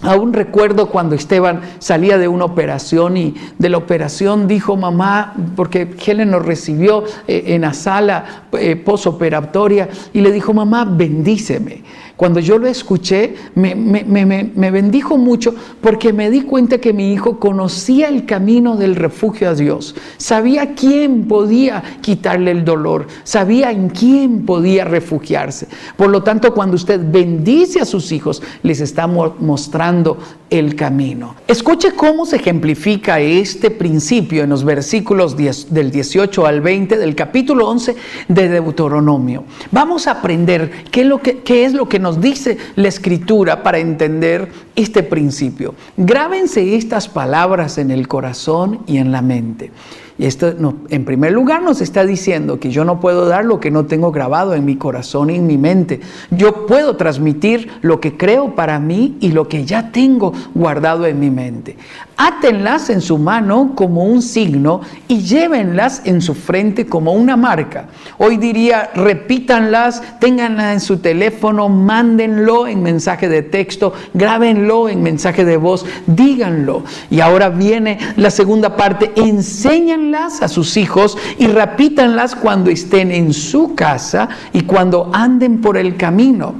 Aún recuerdo cuando Esteban salía de una operación y de la operación dijo mamá, porque Helen nos recibió eh, en la sala eh, posoperatoria y le dijo mamá, bendíceme. Cuando yo lo escuché, me, bendijo mucho porque me di cuenta que mi hijo conocía el camino del refugio a Dios. Sabía quién podía quitarle el dolor, sabía en quién podía refugiarse. Por lo tanto, cuando usted bendice a sus hijos, les está mostrando el camino. Escuche cómo se ejemplifica este principio en los versículos del 18 al 20 del capítulo 11 de Deuteronomio. Vamos a aprender qué es lo que, qué es lo que nos dice la escritura para entender este principio. Grábense estas palabras en el corazón y en la mente. Y esto en primer lugar nos está diciendo que yo no puedo dar lo que no tengo grabado en mi corazón y en mi mente. Yo puedo transmitir lo que creo para mí y lo que ya tengo guardado en mi mente. Átenlas en su mano como un signo y llévenlas en su frente como una marca. Hoy diría, repítanlas, ténganlas en su teléfono, mándenlo en mensaje de texto, grábenlo en mensaje de voz, díganlo. Y ahora viene la segunda parte, enséñanlas a sus hijos y repítanlas cuando estén en su casa y cuando anden por el camino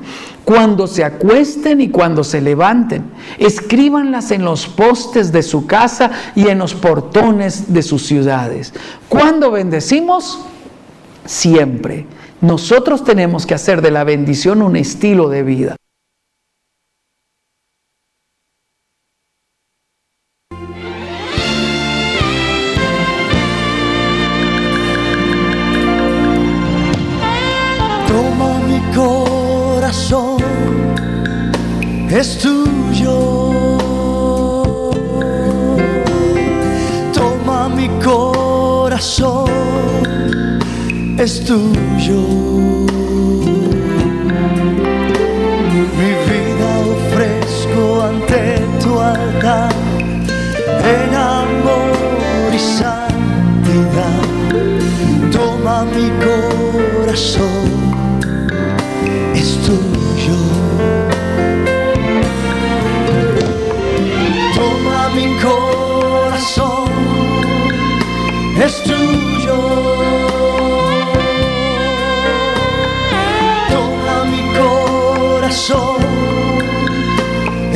cuando se acuesten y cuando se levanten. Escríbanlas en los postes de su casa y en los portones de sus ciudades. ¿Cuándo bendecimos? Siempre. Nosotros tenemos que hacer de la bendición un estilo de vida. Tuyo. Mi vida ofrezco ante tu altar en amor y santidad. Toma mi corazón,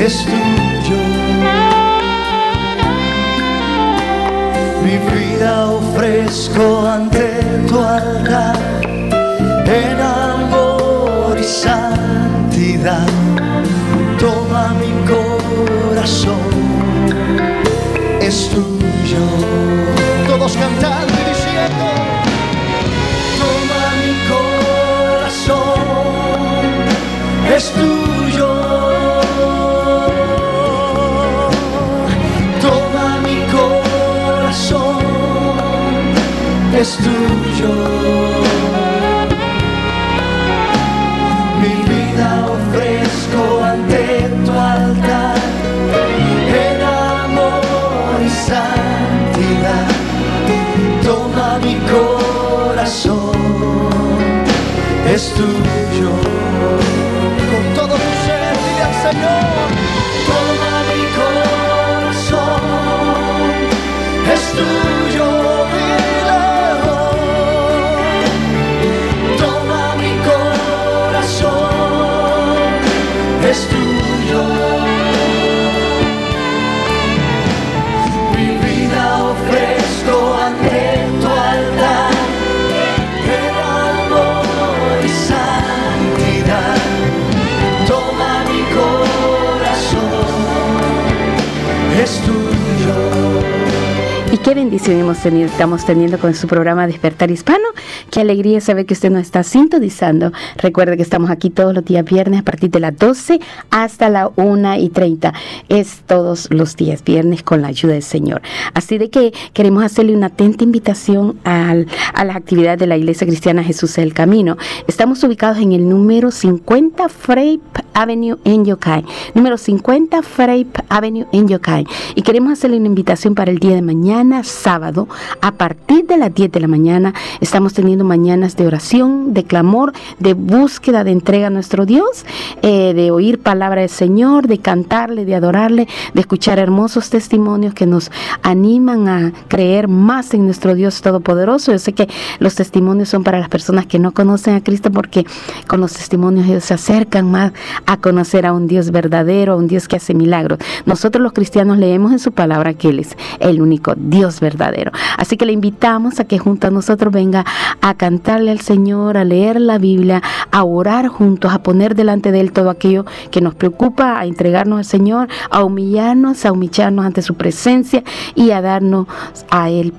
es tuyo. Mi vida ofrezco ante tu altar en amor y santidad. Toma mi corazón, es tuyo. Todos cantando y diciendo, toma mi corazón, es tuyo. Es tuyo. Mi vida ofrezco ante tu altar en amor y santidad. Toma mi corazón, es tuyo. Con todo tu ser, dile al Señor. Toma mi corazón, es tuyo. Es tuyo. Mi vida ofrezco ante tu altar, en amor y santidad. Toma mi corazón, es tuyo. Y qué bendición hemos tenido, estamos teniendo con su programa Despertar Hispano. Qué alegría saber que usted nos está sintonizando. Recuerde que estamos aquí todos los días viernes a partir de las 12 hasta la 1 y 30. Es todos los días viernes con la ayuda del Señor. Así de que queremos hacerle una atenta invitación al- a las actividades de la Iglesia Cristiana Jesús el Camino. Estamos ubicados en el número 50 Frape Avenue en Yokai. Número 50 Frape Avenue en Yokai. Y queremos hacerle una invitación para el día de mañana, sábado, a partir de las 10 de la mañana. Estamos teniendo mañanas de oración, de clamor, de búsqueda, de entrega a nuestro Dios, eh, de oír palabra del Señor, de cantarle, de adorarle, de escuchar hermosos testimonios que nos animan a creer más en nuestro Dios Todopoderoso. Yo sé que los testimonios son para las personas que no conocen a Cristo porque con los testimonios ellos se acercan más a conocer a un Dios verdadero, a un Dios que hace milagros. Nosotros los cristianos leemos en su palabra que Él es el único Dios verdadero. Así que le invitamos a que junto a nosotros venga a cantarle al Señor, a leer la Biblia, a orar juntos, a poner delante de Él todo aquello que nos preocupa, a entregarnos al Señor, a humillarnos, a humillarnos ante su presencia y a darnos a Él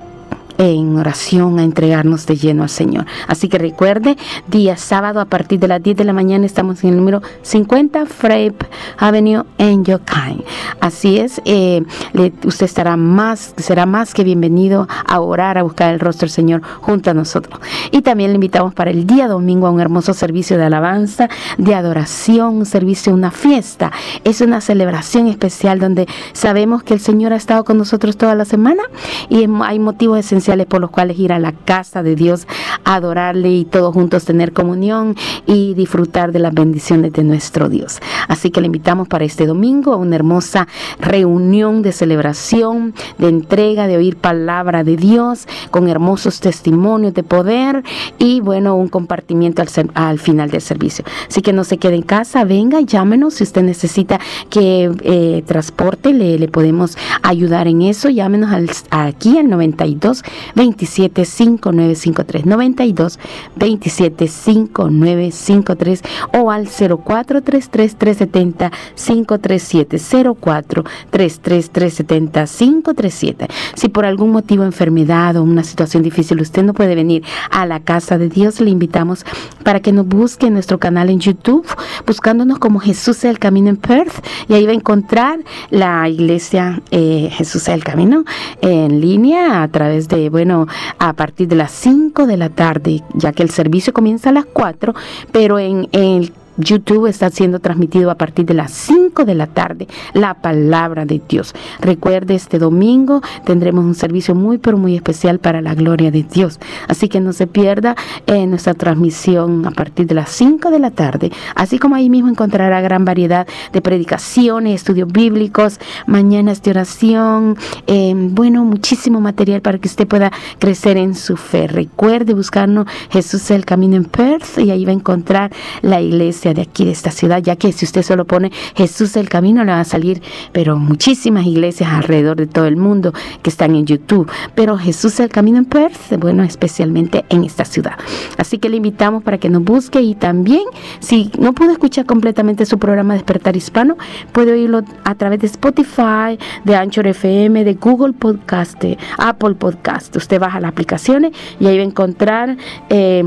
en oración a entregarnos de lleno al Señor. Así que recuerde, día sábado a partir de las 10 de la mañana estamos en el número 50 Frape Avenue en Yokai. Así es, eh, le- usted estará más, será más que bienvenido a orar, a buscar el rostro del Señor junto a nosotros. Y también le invitamos para el día domingo a un hermoso servicio de alabanza, de adoración, un servicio, una fiesta. Es una celebración especial donde sabemos que el Señor ha estado con nosotros toda la semana y hay motivos esenciales por los cuales ir a la casa de Dios, adorarle y todos juntos tener comunión y disfrutar de las bendiciones de nuestro Dios. Así que le invitamos para este domingo a una hermosa reunión de celebración, de entrega, de oír palabra de Dios, con hermosos testimonios de poder y bueno, un compartimiento al, final del servicio. Así que no se quede en casa, venga, llámenos si usted necesita que eh, transporte, le, podemos ayudar en eso, llámenos aquí al 92 27 5953 92 27 5953 o al 0433 370 537 04 33 370 537 si por algún motivo enfermedad o una situación difícil usted no puede venir a la casa de Dios le invitamos para que nos busque en nuestro canal en YouTube buscándonos como Jesús es el Camino en Perth y ahí va a encontrar la iglesia eh, Jesús es el Camino en línea a través de, bueno, a partir de las 5 de la tarde, ya que el servicio comienza a las 4, pero en el YouTube está siendo transmitido a partir de las 5 de la tarde la palabra de Dios. Recuerde, este domingo tendremos un servicio muy, pero muy especial para la gloria de Dios. Así que no se pierda eh, nuestra transmisión a partir de las 5 de la tarde. Así como ahí mismo encontrará gran variedad de predicaciones, estudios bíblicos, mañanas de oración, eh, bueno, muchísimo material para que usted pueda crecer en su fe. Recuerde buscarnos Jesús el Camino en Perth y ahí va a encontrar la iglesia de aquí, de esta ciudad, ya que si usted solo pone Jesús el Camino, le va a salir, pero muchísimas iglesias alrededor de todo el mundo que están en YouTube. Pero Jesús el Camino en Perth, bueno, especialmente en esta ciudad. Así que le invitamos para que nos busque y también, si no pudo escuchar completamente su programa Despertar Hispano, puede oírlo a través de Spotify, de Anchor FM, de Google Podcast, de Apple Podcast. Usted baja las aplicaciones y ahí va a encontrar eh,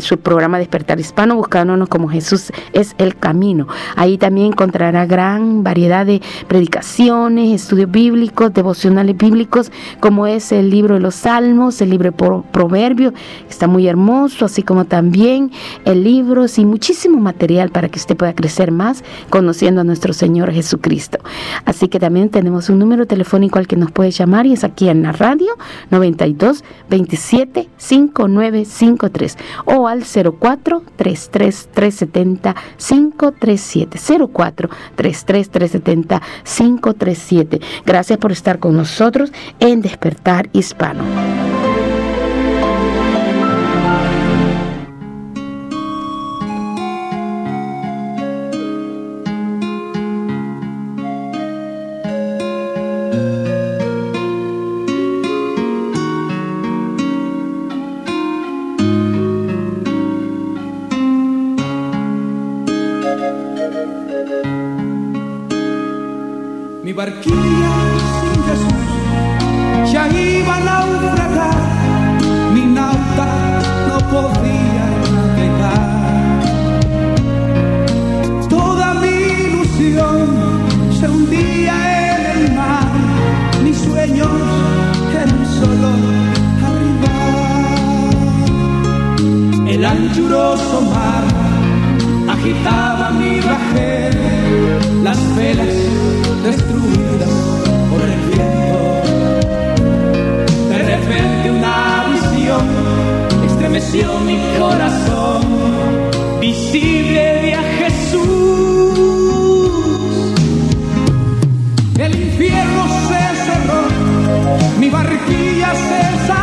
su programa Despertar Hispano, buscándonos como Jesús es el camino. Ahí también encontrará gran variedad de predicaciones, estudios bíblicos, devocionales bíblicos, como es el libro de los Salmos, el libro de Proverbios, está muy hermoso, así como también el libro y muchísimo material para que usted pueda crecer más conociendo a nuestro Señor Jesucristo. Así que también tenemos un número telefónico al que nos puede llamar y es aquí en la radio 92 27 5953 o al 04 33 370 537 04 33 370 537. Gracias por estar con nosotros en Despertar Hispano. jerarquía sin Jesús ya iba a naufragar, mi nauta no podía navegar. Toda mi ilusión se hundía en el mar, mis sueños en solo arribar. El anchuroso mar agitaba mi bajé las velas destruidas por el viento. De repente una visión estremeció mi corazón, visible de a Jesús. El infierno se cerró, mi barquilla se salió.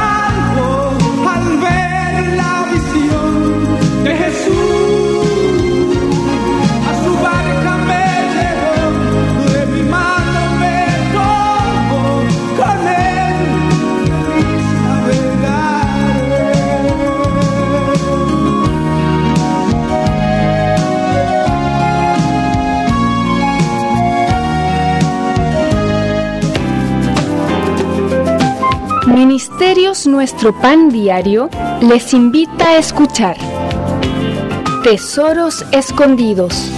Nuestro Pan Diario les invita a escuchar Tesoros Escondidos.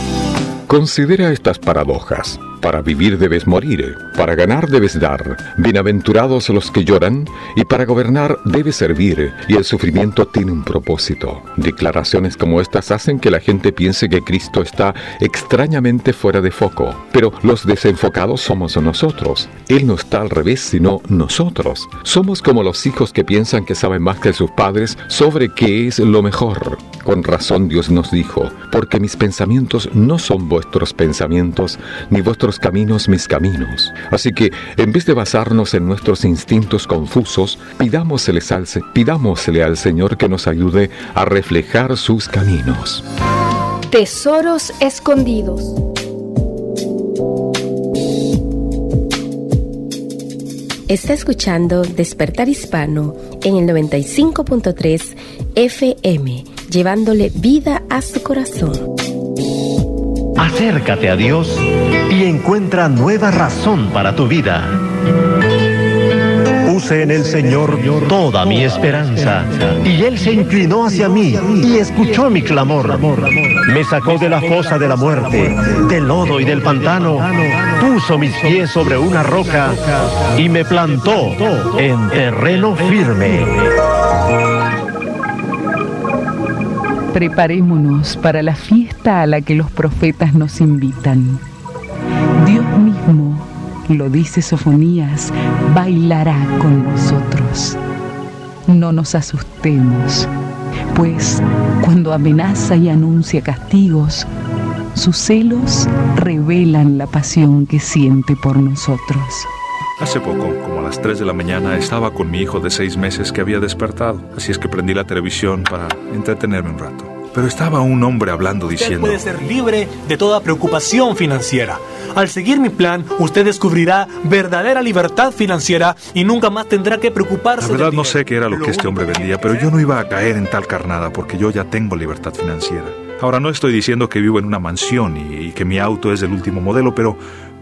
Considera estas paradojas. Para vivir debes morir, para ganar debes dar, bienaventurados los que lloran, y para gobernar debes servir, y el sufrimiento tiene un propósito. Declaraciones como estas hacen que la gente piense que Cristo está extrañamente fuera de foco, pero los desenfocados somos nosotros. Él no está al revés, sino nosotros. Somos como los hijos que piensan que saben más que sus padres sobre qué es lo mejor. Con razón Dios nos dijo, porque mis pensamientos no son vuestros pensamientos, ni vuestros caminos mis caminos. Así que, en vez de basarnos en nuestros instintos confusos, pidámosle al, pidámosle al Señor que nos ayude a reflejar sus caminos. Tesoros escondidos. Está escuchando Despertar Hispano en el 95.3 FM, llevándole vida a su corazón. Acércate a Dios y encuentra nueva razón para tu vida. Puse en el Señor toda mi esperanza y Él se inclinó hacia mí y escuchó mi clamor. Me sacó de la fosa de la muerte, del lodo y del pantano, puso mis pies sobre una roca y me plantó en terreno firme. Preparémonos para la fiesta a la que los profetas nos invitan. Lo dice Sofonías, bailará con nosotros. No nos asustemos, pues cuando amenaza y anuncia castigos, sus celos revelan la pasión que siente por nosotros. Hace poco, como a las 3 de la mañana, estaba con mi hijo de 6 meses que había despertado, así es que prendí la televisión para entretenerme un rato. Pero estaba un hombre hablando Usted diciendo, puede ser libre de toda preocupación financiera. Al seguir mi plan, usted descubrirá verdadera libertad financiera y nunca más tendrá que preocuparse. la verdad no sé qué era lo que este hombre vendía, pero yo no iba a caer en tal carnada porque yo ya tengo libertad financiera. Ahora no estoy diciendo que vivo en una mansión y, y que mi auto es del último modelo, pero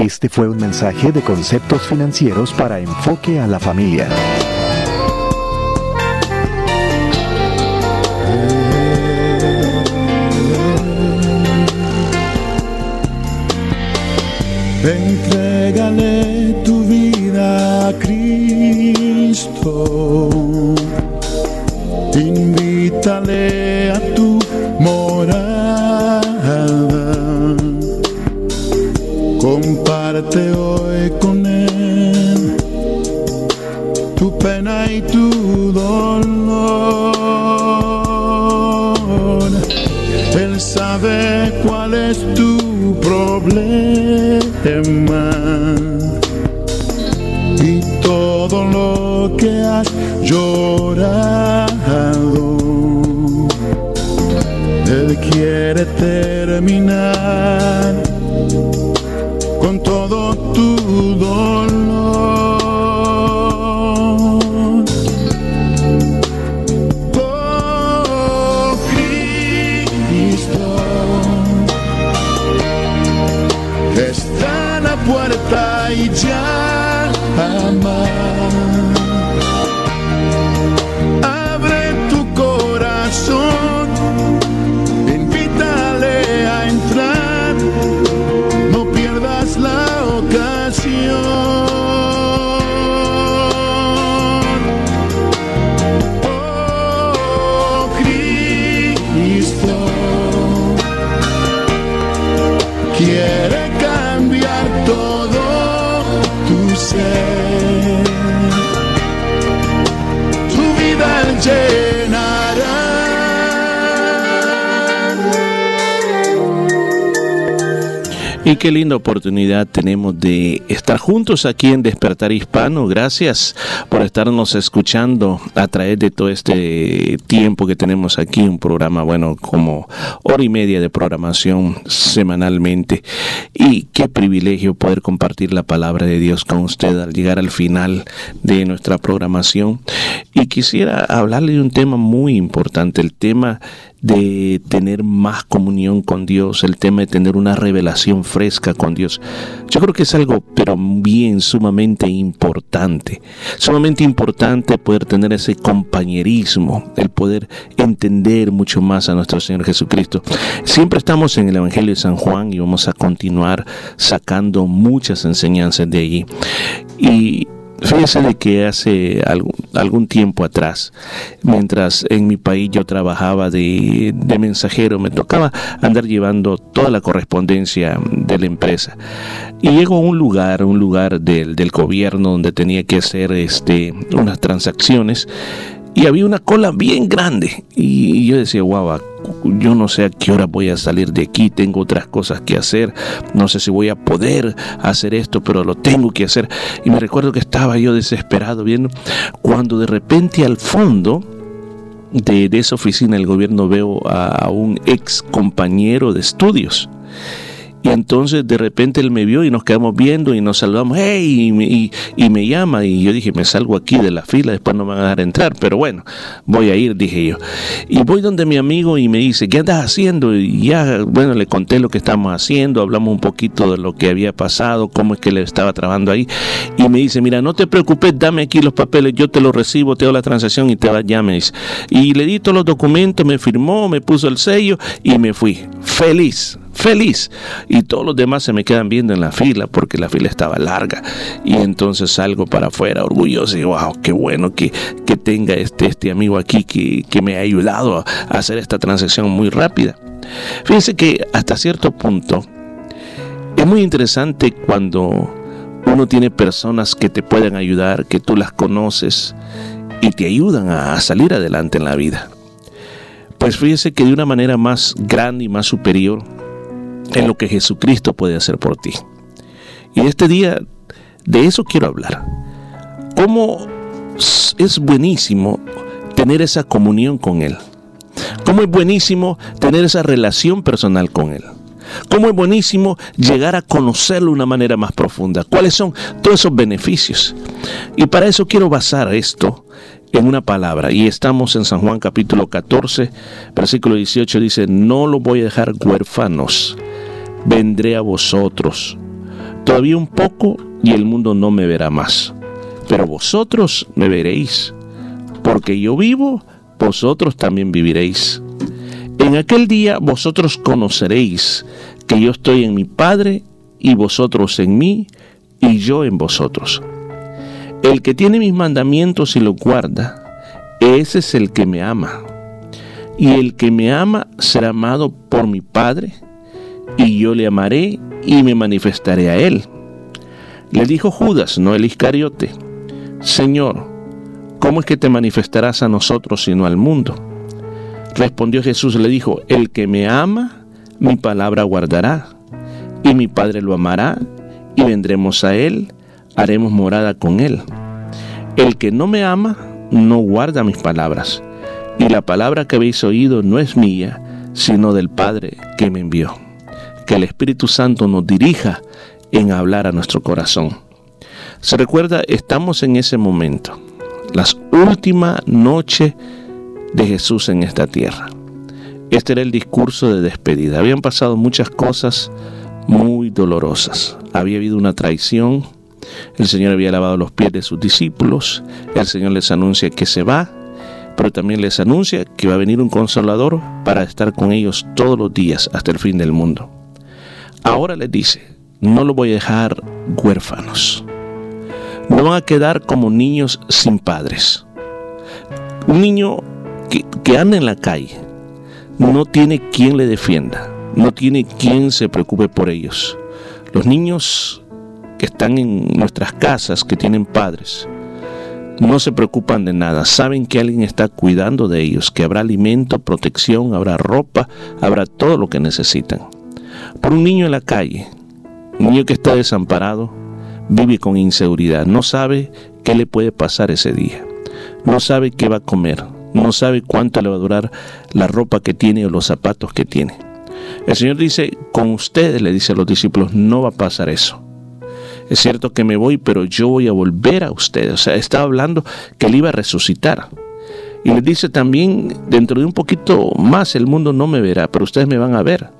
Este fue un mensaje de conceptos financieros para enfoque a la familia. Entrégale tu vida a Cristo. Invítale sabe cuál es tu problema y todo lo que has llorado. Él quiere terminar con todo tu Y qué linda oportunidad tenemos de estar juntos aquí en Despertar Hispano. Gracias por estarnos escuchando a través de todo este tiempo que tenemos aquí, un programa, bueno, como hora y media de programación semanalmente. Y qué privilegio poder compartir la palabra de Dios con usted al llegar al final de nuestra programación. Y quisiera hablarle de un tema muy importante, el tema de tener más comunión con Dios, el tema de tener una revelación fresca con Dios. Yo creo que es algo, pero bien sumamente importante. Sumamente importante poder tener ese compañerismo, el poder entender mucho más a nuestro Señor Jesucristo. Siempre estamos en el Evangelio de San Juan y vamos a continuar sacando muchas enseñanzas de allí. Y Fíjese de que hace algún, tiempo atrás, mientras en mi país yo trabajaba de, de mensajero, me tocaba andar llevando toda la correspondencia de la empresa. Y llego a un lugar, un lugar del, del gobierno donde tenía que hacer este, unas transacciones y había una cola bien grande. Y yo decía, guau, yo no sé a qué hora voy a salir de aquí, tengo otras cosas que hacer, no sé si voy a poder hacer esto, pero lo tengo que hacer. Y me recuerdo que estaba yo desesperado viendo cuando de repente al fondo de, esa oficina del gobierno veo a, a un ex compañero de estudios. Y entonces de repente él me vio y nos quedamos viendo y nos saludamos, hey, y, me- y- me llama y yo dije, me salgo aquí de la fila, después no me van a dejar entrar, pero bueno, voy a ir, dije yo. Y voy donde mi amigo y me dice, ¿qué andas haciendo? Y ya, bueno, le conté lo que estamos haciendo, hablamos un poquito de lo que había pasado, cómo es que le estaba trabajando ahí. Y me dice, mira, no te preocupes, dame aquí los papeles, yo te los recibo, te doy la transacción y te vas dice. Y le di todos los documentos, me firmó, me puso el sello y me fui. Feliz, feliz. Y todos los demás se me quedan viendo en la fila porque la fila estaba larga. Y entonces salgo para afuera orgulloso y wow, qué bueno que, que tenga este, este amigo aquí que, que me ha ayudado a, hacer esta transacción muy rápida. Fíjense que hasta cierto punto Es muy interesante cuando uno tiene personas que te pueden ayudar, que tú las conoces y te ayudan a salir adelante en la vida. Pues fíjese que de una manera más grande y más superior en lo que Jesucristo puede hacer por ti. Y este día de eso quiero hablar. Cómo es buenísimo tener esa comunión con Él. Cómo es buenísimo tener esa relación personal con Él. Cómo es buenísimo llegar a conocerlo de una manera más profunda. ¿Cuáles son todos esos beneficios? Y para eso quiero basar esto en una palabra. Y estamos en San Juan capítulo 14, versículo 18. Dice, no lo voy a dejar huérfanos, vendré a vosotros. Todavía un poco y el mundo no me verá más. Pero vosotros me veréis. Porque yo vivo, vosotros también viviréis. En aquel día vosotros conoceréis que yo estoy en mi Padre y vosotros en mí y yo en vosotros. El que tiene mis mandamientos y los guarda, ese es el que me ama. Y el que me ama será amado por mi Padre, y yo le amaré y me manifestaré a él. Le dijo Judas, no el Iscariote, Señor, ¿cómo es que te manifestarás a nosotros sino al mundo? Respondió Jesús, le dijo, el que me ama, mi palabra guardará, y mi Padre lo amará, y vendremos a él haremos morada con él. El que no me ama, no guarda mis palabras. Y la palabra que habéis oído no es mía, sino del Padre que me envió. Que el Espíritu Santo nos dirija en hablar a nuestro corazón. Se recuerda, estamos en ese momento, las últimas noches de Jesús en esta tierra. Este era el discurso de despedida. Habían pasado muchas cosas muy dolorosas. Había habido una traición, el Señor había lavado los pies de sus discípulos. El Señor les anuncia que se va, pero también les anuncia que va a venir un consolador para estar con ellos todos los días hasta el fin del mundo. Ahora les dice, no lo voy a dejar huérfanos. No van a quedar como niños sin padres. Un niño que, que anda en la calle no tiene quien le defienda, no tiene quien se preocupe por ellos. Los niños que están en nuestras casas, que tienen padres, no se preocupan de nada, saben que alguien está cuidando de ellos, que habrá alimento, protección, habrá ropa, habrá todo lo que necesitan. Por un niño en la calle, un niño que está desamparado, vive con inseguridad, no sabe qué le puede pasar ese día, no sabe qué va a comer, no sabe cuánto le va a durar la ropa que tiene o los zapatos que tiene. El Señor dice, con ustedes, le dice a los discípulos, no va a pasar eso es cierto que me voy, pero yo voy a volver a ustedes. O sea, estaba hablando que él iba a resucitar. Y le dice también, dentro de un poquito más el mundo no me verá, pero ustedes me van a ver.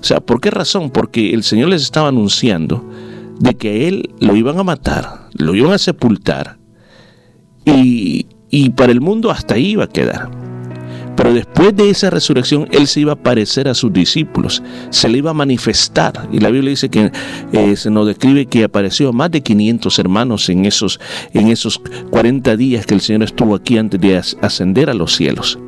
O sea, ¿por qué razón? Porque el Señor les estaba anunciando de que Él lo iban a matar, lo iban a sepultar, y, y para el mundo hasta ahí iba a quedar. Pero después de esa resurrección, Él se iba a aparecer a sus discípulos, se le iba a manifestar. Y la Biblia dice que eh, se nos describe que apareció a más de 500 hermanos en esos, en esos 40 días que el Señor estuvo aquí antes de ascender a los cielos.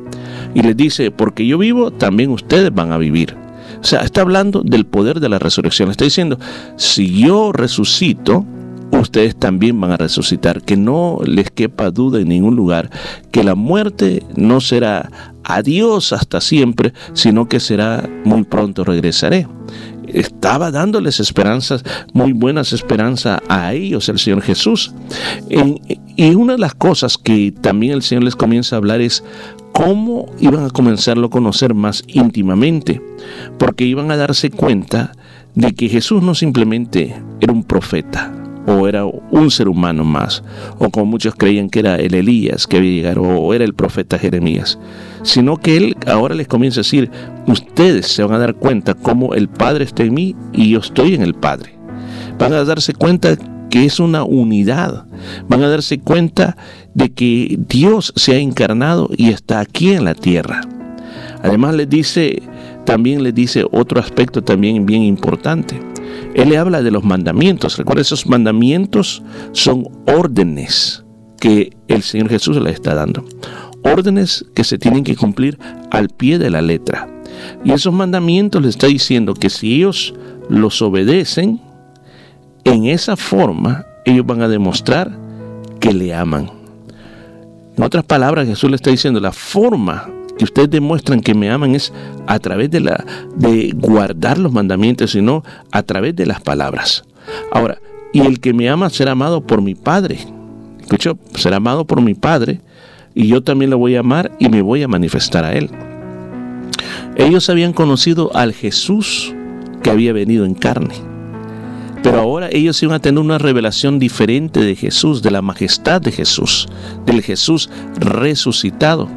Y les dice, porque yo vivo, también ustedes van a vivir. O sea, está hablando del poder de la resurrección. Está diciendo, si yo resucito, ustedes también van a resucitar, que no les quepa duda en ningún lugar, que la muerte no será adiós hasta siempre, sino que será muy pronto regresaré. Estaba dándoles esperanzas, muy buenas esperanzas a ellos, el Señor Jesús. y una de las cosas que también el Señor les comienza a hablar es cómo iban a comenzarlo a conocer más íntimamente, porque iban a darse cuenta de que Jesús no simplemente era un profeta, o era un ser humano más, o como muchos creían que era el Elías que había llegado, o era el profeta Jeremías, sino que él ahora les comienza a decir, ustedes se van a dar cuenta cómo el Padre está en mí y yo estoy en el Padre. Van a darse cuenta que es una unidad, van a darse cuenta de que Dios se ha encarnado y está aquí en la tierra. Además les dice, también les dice otro aspecto también bien importante él le habla de los mandamientos. Recuerda, esos mandamientos son órdenes que el Señor Jesús le está dando. Órdenes que se tienen que cumplir al pie de la letra. Y esos mandamientos le está diciendo que si ellos los obedecen, en esa forma ellos van a demostrar que le aman. En otras palabras, Jesús le está diciendo, la forma que ustedes demuestran que me aman es a través de, la, de guardar los mandamientos, sino a través de las palabras. Ahora, y el que me ama será amado por mi Padre. Escucho, será amado por mi Padre y yo también lo voy a amar y me voy a manifestar a Él. Ellos habían conocido al Jesús que había venido en carne. Pero ahora ellos iban a tener una revelación diferente de Jesús, de la majestad de Jesús, del Jesús resucitado.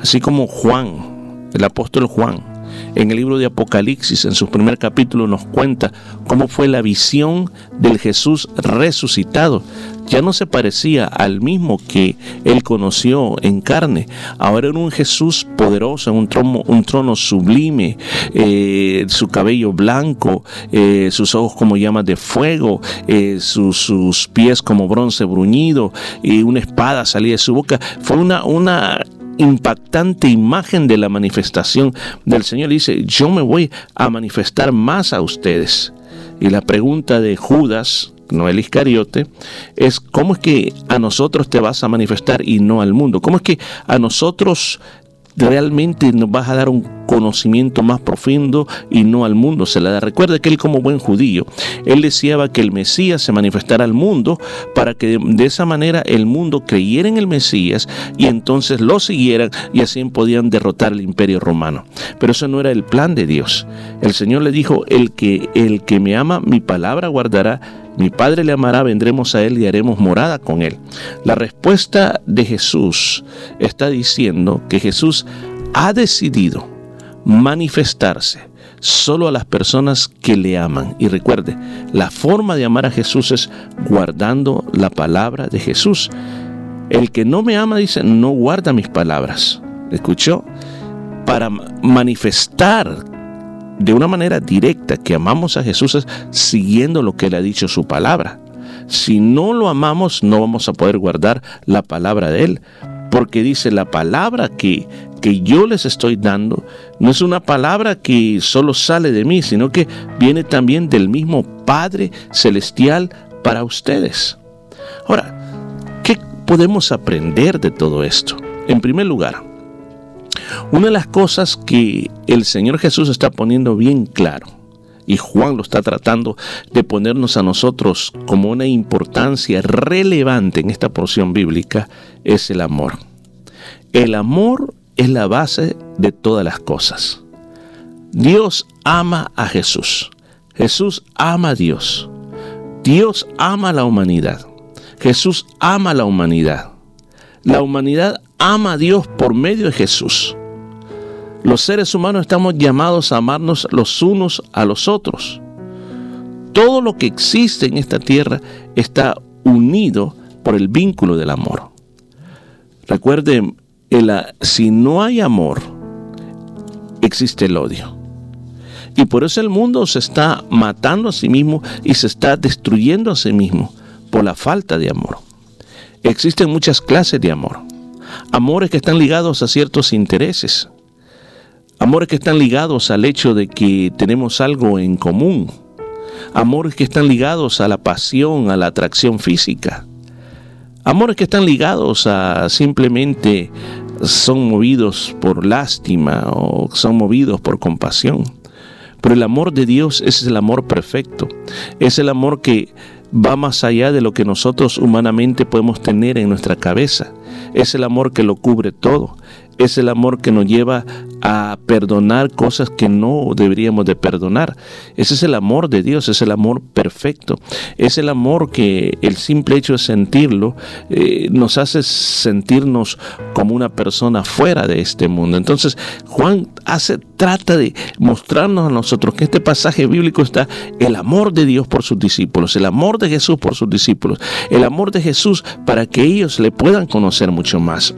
Así como Juan, el apóstol Juan, en el libro de Apocalipsis, en su primer capítulo, nos cuenta cómo fue la visión del Jesús resucitado. Ya no se parecía al mismo que él conoció en carne. Ahora era un Jesús poderoso, un trono, un trono sublime, eh, su cabello blanco, eh, sus ojos como llamas de fuego, eh, sus pies como bronce bruñido, y una espada salía de su boca. Fue una, una impactante imagen de la manifestación del Señor. Dice, yo me voy a manifestar más a ustedes. Y la pregunta de Judas, no el Iscariote, es cómo es que a nosotros te vas a manifestar y no al mundo. ¿Cómo es que a nosotros realmente nos vas a dar un conocimiento más profundo y no al mundo se la da. Recuerde que él como buen judío, él deseaba que el Mesías se manifestara al mundo para que de, esa manera el mundo creyera en el Mesías y entonces lo siguieran y así podían derrotar el imperio romano. Pero eso no era el plan de Dios. El Señor le dijo, el que, el que me ama, mi palabra guardará mi Padre le amará, vendremos a Él y haremos morada con Él. La respuesta de Jesús está diciendo que Jesús ha decidido manifestarse solo a las personas que le aman. Y recuerde, la forma de amar a Jesús es guardando la palabra de Jesús. El que no me ama dice, no guarda mis palabras. ¿Escuchó? Para manifestar de una manera directa que amamos a Jesús es siguiendo lo que Él ha dicho su palabra. Si no lo amamos, no vamos a poder guardar la palabra de Él. Porque dice, la palabra que, que yo les estoy dando no es una palabra que solo sale de mí, sino que viene también del mismo Padre Celestial para ustedes. Ahora, ¿qué podemos aprender de todo esto? En primer lugar, una de las cosas que el Señor Jesús está poniendo bien claro, y Juan lo está tratando de ponernos a nosotros como una importancia relevante en esta porción bíblica, es el amor. El amor es la base de todas las cosas. Dios ama a Jesús. Jesús ama a Dios. Dios ama a la humanidad. Jesús ama a la humanidad. La humanidad ama a Dios por medio de Jesús. Los seres humanos estamos llamados a amarnos los unos a los otros. Todo lo que existe en esta tierra está unido por el vínculo del amor. Recuerden, si no hay amor, existe el odio. Y por eso el mundo se está matando a sí mismo y se está destruyendo a sí mismo por la falta de amor. Existen muchas clases de amor. Amores que están ligados a ciertos intereses. Amores que están ligados al hecho de que tenemos algo en común. Amores que están ligados a la pasión, a la atracción física. Amores que están ligados a simplemente son movidos por lástima o son movidos por compasión. Pero el amor de Dios es el amor perfecto. Es el amor que va más allá de lo que nosotros humanamente podemos tener en nuestra cabeza. Es el amor que lo cubre todo es el amor que nos lleva a perdonar cosas que no deberíamos de perdonar. Ese es el amor de Dios, es el amor perfecto. Es el amor que el simple hecho de sentirlo eh, nos hace sentirnos como una persona fuera de este mundo. Entonces Juan hace, trata de mostrarnos a nosotros que este pasaje bíblico está el amor de Dios por sus discípulos, el amor de Jesús por sus discípulos, el amor de Jesús para que ellos le puedan conocer mucho más.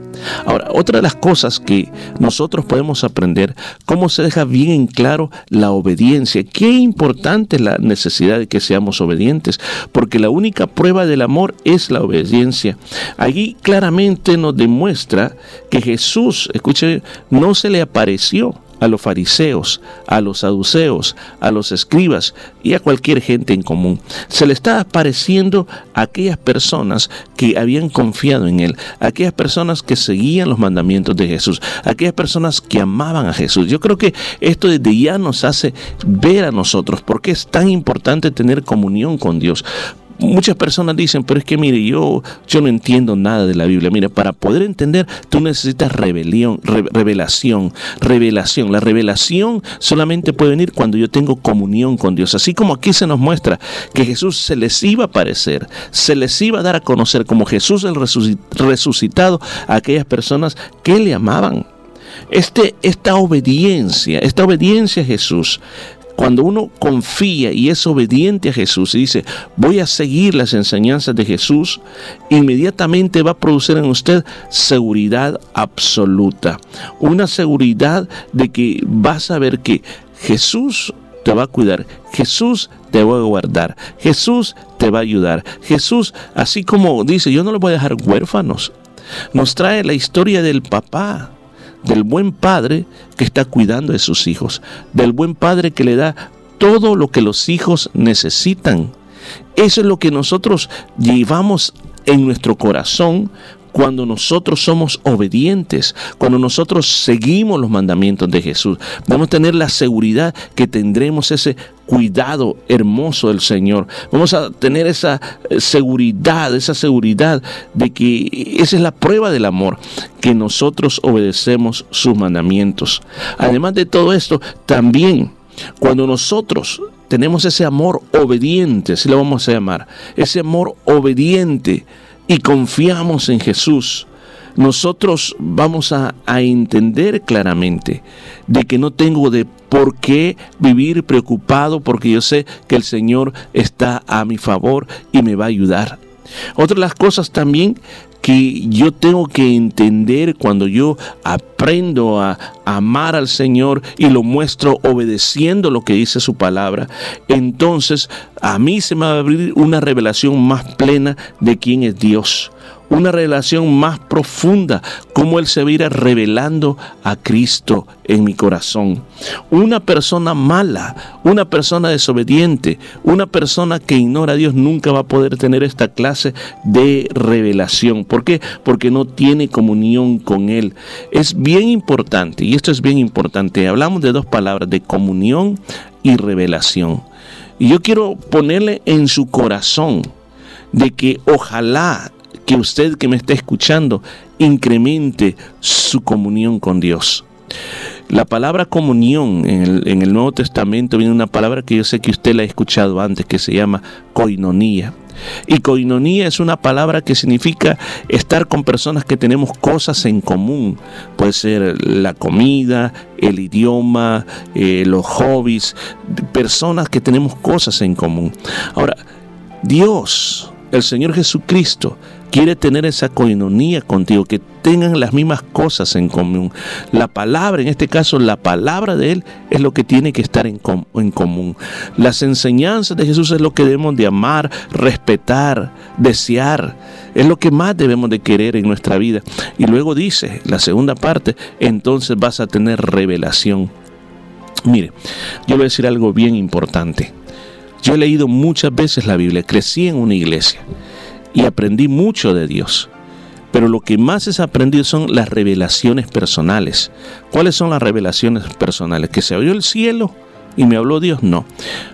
Ahora, otra de las cosas que nosotros podemos aprender, cómo se deja bien en claro la obediencia. Qué importante es la necesidad de que seamos obedientes, porque la única prueba del amor es la obediencia. Allí claramente nos demuestra que Jesús, escuche, no se le apareció a los fariseos, a los saduceos, a los escribas y a cualquier gente en común. Se le está apareciendo a aquellas personas que habían confiado en Él, a aquellas personas que seguían los mandamientos de Jesús, a aquellas personas que amaban a Jesús. Yo creo que esto desde ya nos hace ver a nosotros por qué es tan importante tener comunión con Dios muchas personas dicen, pero es que mire, yo, yo no entiendo nada de la Biblia. Mire, para poder entender, tú necesitas rebelión, revelación, revelación. La revelación solamente puede venir cuando yo tengo comunión con Dios. Así como aquí se nos muestra que Jesús se les iba a aparecer, se les iba a dar a conocer como Jesús el resucitado a aquellas personas que le amaban. Este, esta obediencia, esta obediencia a Jesús cuando uno confía y es obediente a Jesús y dice, voy a seguir las enseñanzas de Jesús, inmediatamente va a producir en usted seguridad absoluta. Una seguridad de que vas a ver que Jesús te va a cuidar, Jesús te va a guardar, Jesús te va a ayudar. Jesús, así como dice, yo no le voy a dejar huérfanos. Nos trae la historia del papá del buen padre que está cuidando de sus hijos, del buen padre que le da todo lo que los hijos necesitan. Eso es lo que nosotros llevamos en nuestro corazón cuando nosotros somos obedientes, cuando nosotros seguimos los mandamientos de Jesús. Debemos tener la seguridad que tendremos ese cuidado hermoso del Señor. Vamos a tener esa eh, seguridad, esa seguridad de que esa es la prueba del amor, que nosotros obedecemos sus mandamientos. Además de todo esto, también cuando nosotros tenemos ese amor obediente, si lo vamos a llamar, ese amor obediente, y confiamos en Jesús, nosotros vamos a, entender claramente de que no tengo de por qué vivir preocupado porque yo sé que el Señor está a mi favor y me va a ayudar. Otra de las cosas también que yo tengo que entender cuando yo aprendo a amar al Señor y lo muestro obedeciendo lo que dice su palabra, entonces a mí se me va a abrir una revelación más plena de quién es Dios una relación más profunda, como Él se va revelando a Cristo en mi corazón. Una persona mala, una persona desobediente, una persona que ignora a Dios nunca va a poder tener esta clase de revelación. ¿Por qué? Porque no tiene comunión con Él. Es bien importante, y esto es bien importante, hablamos de dos palabras, de comunión y revelación. Y yo quiero ponerle en su corazón de que ojalá que usted que me está escuchando incremente su comunión con Dios. La palabra comunión en el, Nuevo Testamento viene una palabra que yo sé que usted la ha escuchado antes, que se llama coinonía. Y coinonía es una palabra que significa estar con personas que tenemos cosas en común. Puede ser la comida, el idioma, eh, los hobbies, personas que tenemos cosas en común. Ahora, Dios, el Señor Jesucristo, quiere tener esa coinonía contigo, que tengan las mismas cosas en común. La palabra, en este caso, la palabra de Él es lo que tiene que estar en, en común. Las enseñanzas de Jesús es lo que debemos de amar, respetar, desear. Es lo que más debemos de querer en nuestra vida. Y luego dice, la segunda parte, entonces vas a tener revelación. Mire, yo voy a decir algo bien importante. Yo he leído muchas veces la Biblia, crecí en una iglesia y aprendí mucho de Dios. Pero lo que más he aprendido son las revelaciones personales. ¿Cuáles son las revelaciones personales? ¿Que se oyó el cielo y me habló Dios? No.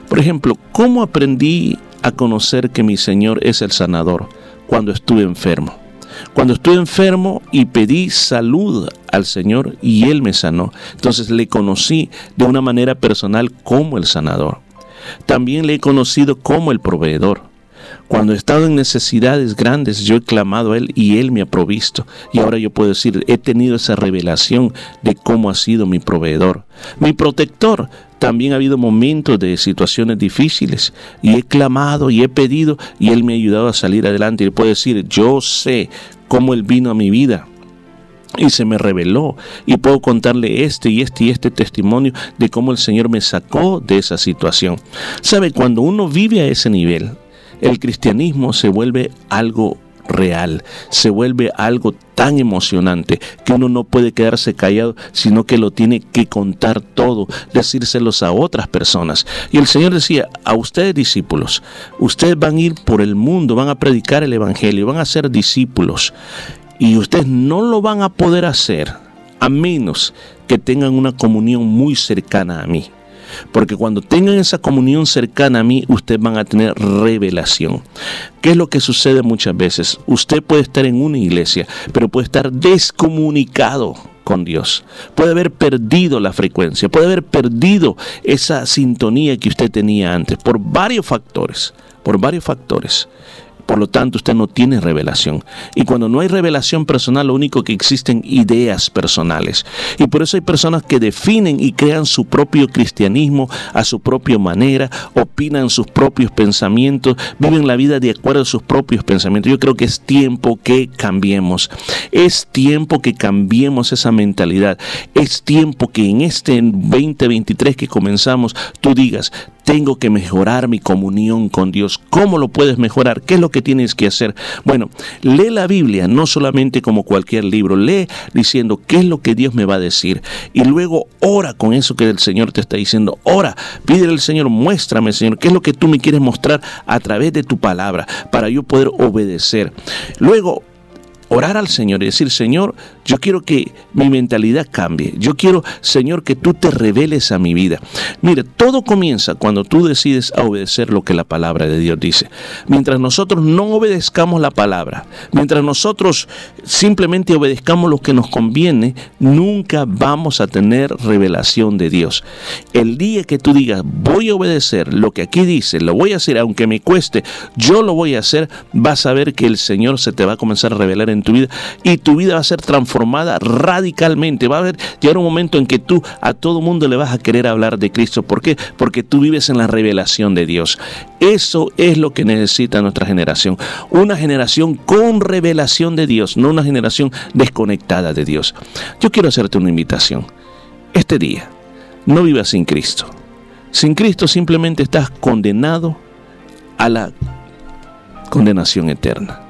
Por ejemplo, ¿cómo aprendí a conocer que mi Señor es el sanador cuando estuve enfermo? Cuando estuve enfermo y pedí salud al Señor y Él me sanó. Entonces le conocí de una manera personal como el sanador. También le he conocido como el proveedor. Cuando he estado en necesidades grandes, yo he clamado a Él y Él me ha provisto. Y ahora yo puedo decir, he tenido esa revelación de cómo ha sido mi proveedor. Mi protector, también ha habido momentos de situaciones difíciles y he clamado y he pedido y Él me ha ayudado a salir adelante. Y puedo decir, yo sé cómo Él vino a mi vida y se me reveló y puedo contarle este y este y este testimonio de cómo el Señor me sacó de esa situación. Sabe, cuando uno vive a ese nivel, el cristianismo se vuelve algo real, se vuelve algo tan emocionante que uno no puede quedarse callado, sino que lo tiene que contar todo, decírselos a otras personas. Y el Señor decía, a ustedes discípulos, ustedes van a ir por el mundo, van a predicar el Evangelio, van a ser discípulos, y ustedes no lo van a poder hacer a menos que tengan una comunión muy cercana a mí. Porque cuando tengan esa comunión cercana a mí, ustedes van a tener revelación. ¿Qué es lo que sucede muchas veces? Usted puede estar en una iglesia, pero puede estar descomunicado con Dios. Puede haber perdido la frecuencia, puede haber perdido esa sintonía que usted tenía antes por varios factores, por varios factores. Por lo tanto, usted no tiene revelación. Y cuando no hay revelación personal, lo único que existen ideas personales. Y por eso hay personas que definen y crean su propio cristianismo a su propia manera, opinan sus propios pensamientos, viven la vida de acuerdo a sus propios pensamientos. Yo creo que es tiempo que cambiemos. Es tiempo que cambiemos esa mentalidad. Es tiempo que en este 2023 que comenzamos, tú digas, tengo que mejorar mi comunión con Dios. ¿Cómo lo puedes mejorar? ¿Qué es lo que tienes que hacer? Bueno, lee la Biblia, no solamente como cualquier libro, lee diciendo qué es lo que Dios me va a decir. Y luego ora con eso que el Señor te está diciendo. Ora, pídele al Señor, muéstrame, Señor, qué es lo que tú me quieres mostrar a través de tu palabra para yo poder obedecer. Luego, orar al Señor y decir, Señor, yo quiero que mi mentalidad cambie. Yo quiero, Señor, que tú te reveles a mi vida. Mire, todo comienza cuando tú decides a obedecer lo que la palabra de Dios dice. Mientras nosotros no obedezcamos la palabra, mientras nosotros simplemente obedezcamos lo que nos conviene, nunca vamos a tener revelación de Dios. El día que tú digas, voy a obedecer lo que aquí dice, lo voy a hacer aunque me cueste, yo lo voy a hacer, vas a ver que el Señor se te va a comenzar a revelar en tu vida y tu vida va a ser transformada radicalmente. Va a haber llegar un momento en que tú a todo mundo le vas a querer hablar de Cristo. ¿Por qué? Porque tú vives en la revelación de Dios. Eso es lo que necesita nuestra generación. Una generación con revelación de Dios, no una generación desconectada de Dios. Yo quiero hacerte una invitación. Este día, no vivas sin Cristo. Sin Cristo simplemente estás condenado a la condenación eterna.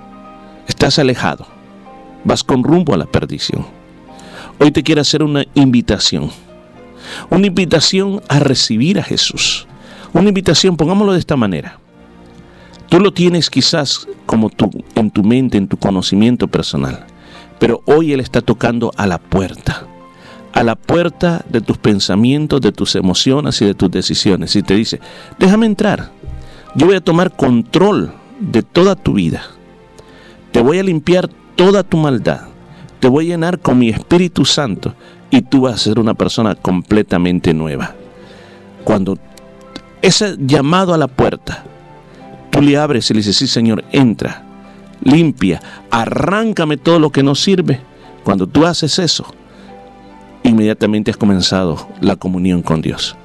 Estás alejado vas con rumbo a la perdición. Hoy te quiero hacer una invitación. Una invitación a recibir a Jesús. Una invitación, pongámoslo de esta manera. Tú lo tienes quizás como tú, en tu mente, en tu conocimiento personal. Pero hoy Él está tocando a la puerta. A la puerta de tus pensamientos, de tus emociones y de tus decisiones. Y te dice, déjame entrar. Yo voy a tomar control de toda tu vida. Te voy a limpiar toda tu maldad. Te voy a llenar con mi Espíritu Santo y tú vas a ser una persona completamente nueva. Cuando ese llamado a la puerta, tú le abres y le dices, sí Señor, entra, limpia, arráncame todo lo que no sirve. Cuando tú haces eso, inmediatamente has comenzado la comunión con Dios.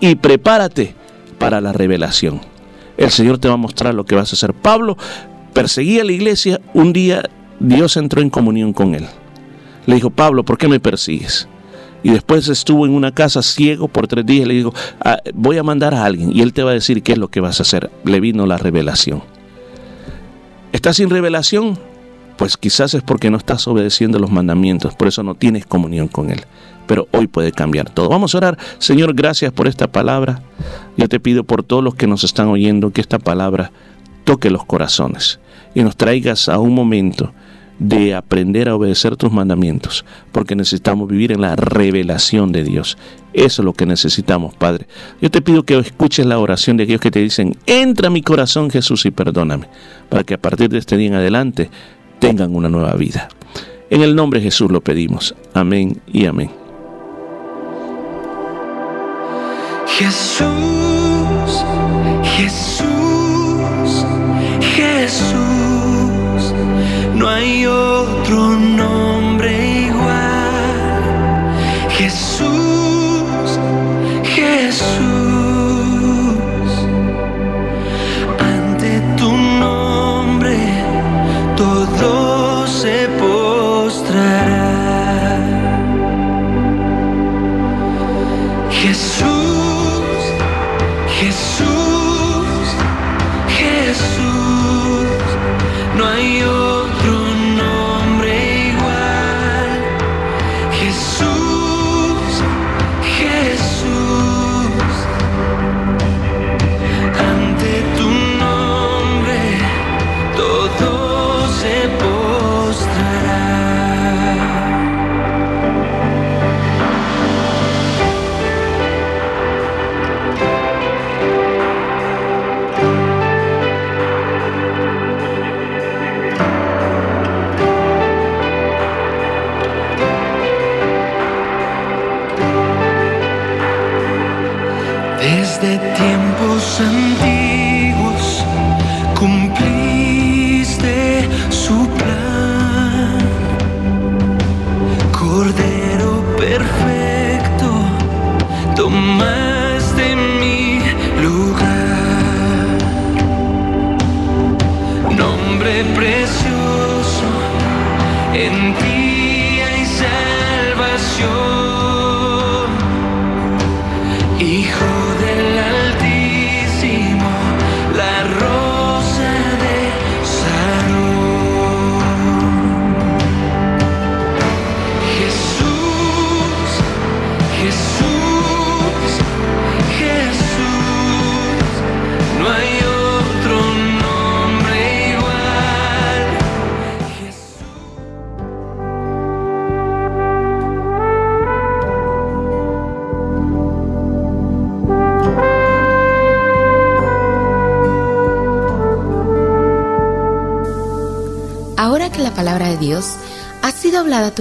Y prepárate para la revelación. El Señor te va a mostrar lo que vas a hacer. Pablo perseguía a la iglesia, un día Dios entró en comunión con él. Le dijo, Pablo, ¿por qué me persigues? Y después estuvo en una casa ciego por tres días. Le dijo, ah, voy a mandar a alguien y él te va a decir qué es lo que vas a hacer. Le vino la revelación. ¿Estás sin revelación? Pues quizás es porque no estás obedeciendo los mandamientos, por eso no tienes comunión con Él. Pero hoy puede cambiar todo. Vamos a orar. Señor, gracias por esta palabra. Yo te pido por todos los que nos están oyendo que esta palabra toque los corazones y nos traigas a un momento de aprender a obedecer tus mandamientos, porque necesitamos vivir en la revelación de Dios. Eso es lo que necesitamos, Padre. Yo te pido que escuches la oración de aquellos que te dicen, entra a mi corazón Jesús y perdóname, para que a partir de este día en adelante tengan una nueva vida. En el nombre de Jesús lo pedimos. Amén y amén. Jesús, Jesús, Jesús, no hay otro nombre igual. Jesús, Jesús,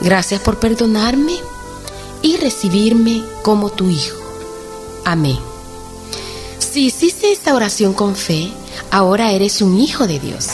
Gracias por perdonarme y recibirme como tu hijo. Amén. Si hiciste esta oración con fe, ahora eres un hijo de Dios.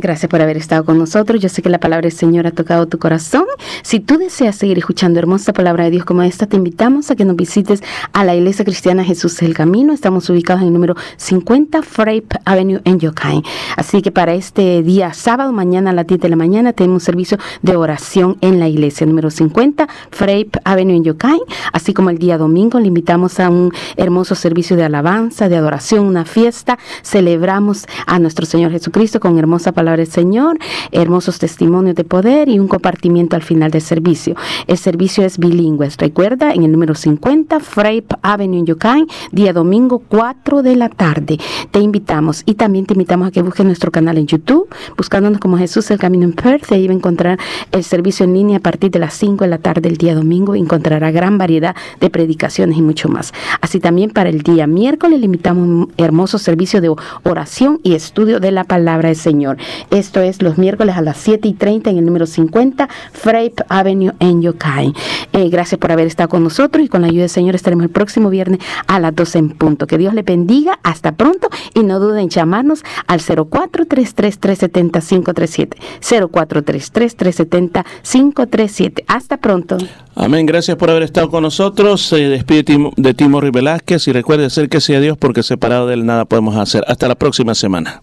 Gracias por haber estado con nosotros. Yo sé que la palabra del Señor ha tocado tu corazón. Si tú deseas seguir escuchando hermosa palabra de Dios como esta, te invitamos a que nos visites a la Iglesia Cristiana Jesús es el Camino. Estamos ubicados en el número 50 Frape Avenue en Yokain. Así que para este día sábado, mañana a las 10 de la mañana, tenemos servicio de oración en la iglesia número 50 Frape Avenue en Yokain. Así como el día domingo, le invitamos a un hermoso servicio de alabanza, de adoración, una fiesta. Celebramos a nuestro Señor Jesucristo con hermosa palabra del Señor, hermosos testimonios de poder y un compartimiento al final del servicio. El servicio es bilingüe. Recuerda, en el número 50, Frape Avenue en Yokain, día domingo, 4 de la tarde. Te invitamos y también te invitamos a que busques nuestro canal en YouTube, buscándonos como Jesús el Camino en Perth. Ahí va a encontrar el servicio en línea a partir de las 5 de la tarde el día domingo. Encontrará gran variedad de predicaciones y mucho más. Así también para el día miércoles le invitamos un hermoso servicio de oración y estudio de la palabra del Señor. Esto es los miércoles a las 7 y 30 en el número 50, Frape Avenue en Yokai. Eh, gracias por haber estado con nosotros y con la ayuda del Señor estaremos el próximo viernes a las 12 en punto. Que Dios le bendiga. Hasta pronto y no duden en llamarnos al 0433-370-537. 0433-370-537. Hasta pronto. Amén. Gracias por haber estado con nosotros. Se despide de Timorri Velázquez y recuerde acérquese a Dios porque separado de él nada podemos hacer. Hasta la próxima semana.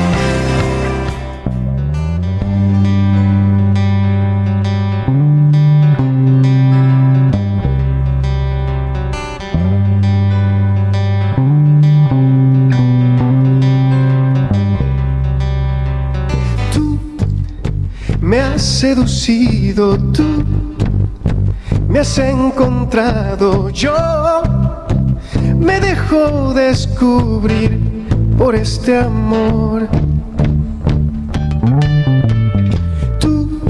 Tú, me has encontrado yo, me dejo descubrir por este amor. Tú,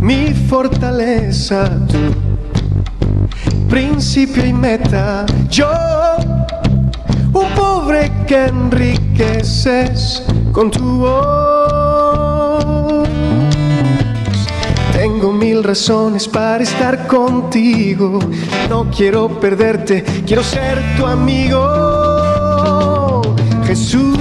mi fortaleza, tú, principio y meta, yo, un pobre que enriqueces con tu voz. Tengo mil razones para estar contigo. No quiero perderte, quiero ser tu amigo. Jesús,